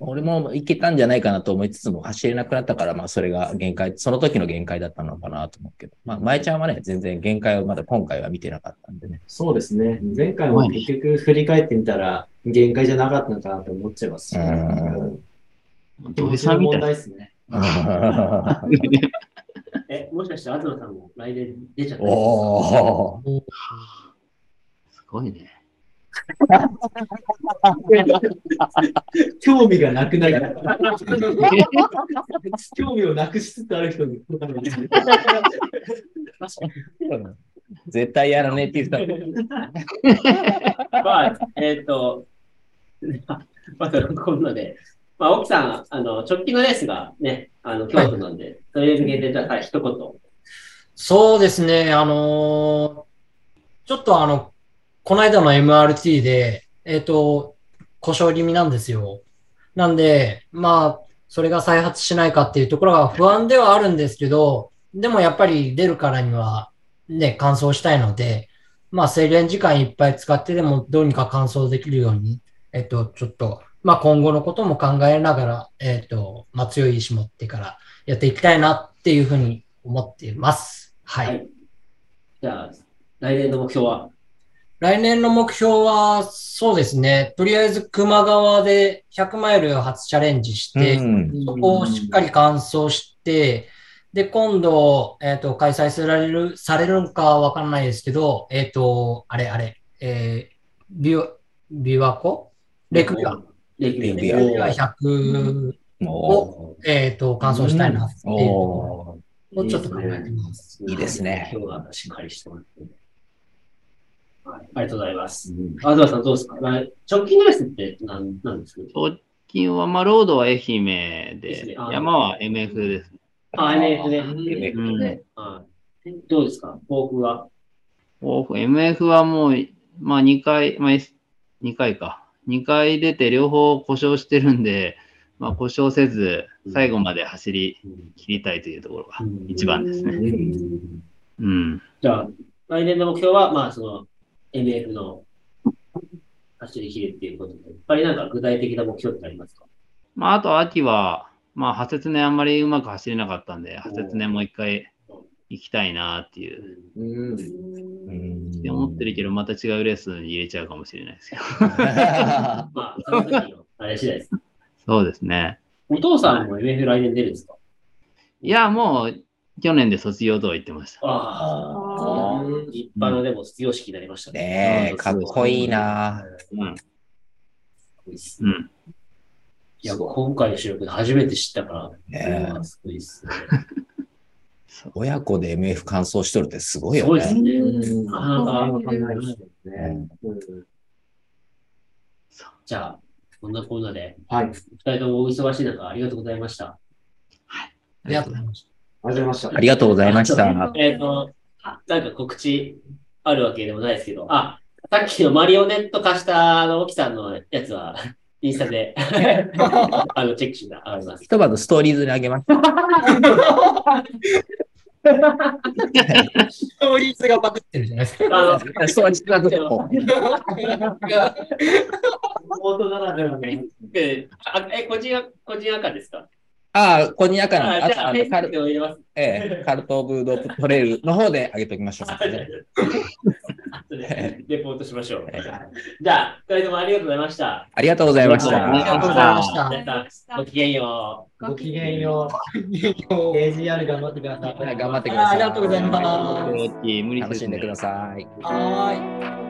俺もいけたんじゃないかなと思いつつも走れなくなったから、まあそれが限界、その時の限界だったのかなと思うけど、まあ前ちゃんはね、全然限界をまだ今回は見てなかったんでね。そうですね。前回も結局振り返ってみたら、限界じゃなかったのかなと思っちゃいますし。うん気持ちの問題ですね。(laughs) え、もしかして東さんも来年出ちゃったおー。すごいね。興味がなくなる。興味をなくしつつある人に。絶対やらねえって言った。まあ、えっ、と、またこんなで、まあ、奥さん、あの、直近のレースがね、あの、京都なんで、それに向けて、じゃあ、はい、一言。そうですね、あのーちょっとあの、この間の MRT で、えっ、と、故障気味なんですよ。なんで、まあ、それが再発しないかっていうところが不安ではあるんですけど、でもやっぱり出るからには、ね、完走したいので、まあ、制限時間いっぱい使ってでもどうにか完走できるように、えっ、と、ちょっと、まあ、今後のことも考えながら、えっ、と、まあ、強い意志持ってからやっていきたいなっていうふうに思っています。はい。はいじゃあ、来年の目標は？来年の目標は、そうですね。とりあえず、熊川で100マイル初チャレンジして、うんそこをしっかり完走して、で、今度、えっ、と、開催される、されるんかわからないですけど、えっ、と、あれあれ、えー、ビワ、ビワコレクビワ。レクビアレクビね。レクビワ100もえっ、と、完走したいなってう、いう。おもうちょっと考えてます。いいですね今日はしっかりしてもらって。はい、ありがとうございます。東さんどうですか？まあ直近のレースって何なんですか？直近は、まあ、ロードは愛媛でで山は MF です。あ、MF ね。MF うんはい。どうですか？抱負は？オフ MF はもう、まあ2回、まあ、S- 2回か。2回出て両方故障してるんで、まあ故障せず、最後まで走り切りたいというところが一番ですね。うん。じゃあ、来年の目標は、まあ、その、MF の走り切るっていうことで、やっぱりなんか具体的な目標ってありますか？まああと秋は、まあ派切年あんまりうまく走れなかったんで、派切年もう一回行きたいなっていう。うん。うんって思ってるけど、また違うレースに入れちゃうかもしれないですけど。まあ、その時の、あれ次第です。(laughs) そうですね。お父さんも MF 来年出るんですか？いや、もう去年で卒業とは言ってました。ああ、立派なでも卒業式になりましたね。ねえ、かっこいいな。うん。うん。いや、今回の収録で初めて知ったから、ねえすごいっすね。親子で MF 完走しとるってすごいすごいよですね。うんなかなかじゃあ、こんなコーナーで、はい。あり二人ともお忙しい中、ありがとうございました。ありがとうございました。がとうございました。ありがとうございました。えっ、と、あなんか告知あるわけでもないですけど、あ、さっきのマリオネット化したあの、沖さんのやつは、(laughs) インスタで、あの、チェックして上がります。一晩のストーリーズにあげました。ストーリーズがバグってるじゃないですか。あの、ストーリーズがずっとオートならではのえ、あえ個人、個人赤ですか？ああ、こにやかな、あ、じゃあ、ああのカル。ええ、カルト・オブ・ドップトレイルの方で上げておきましょう。(laughs) レポートしましょう。じゃあ、二人ともありがとうございました。ありがとうございましありがとうた。ございましたごきげんよう。ごきげんよう。AGR (laughs) 頑張ってください。はい頑張ってくださいありがとうございます。無理楽しんでください。はーい。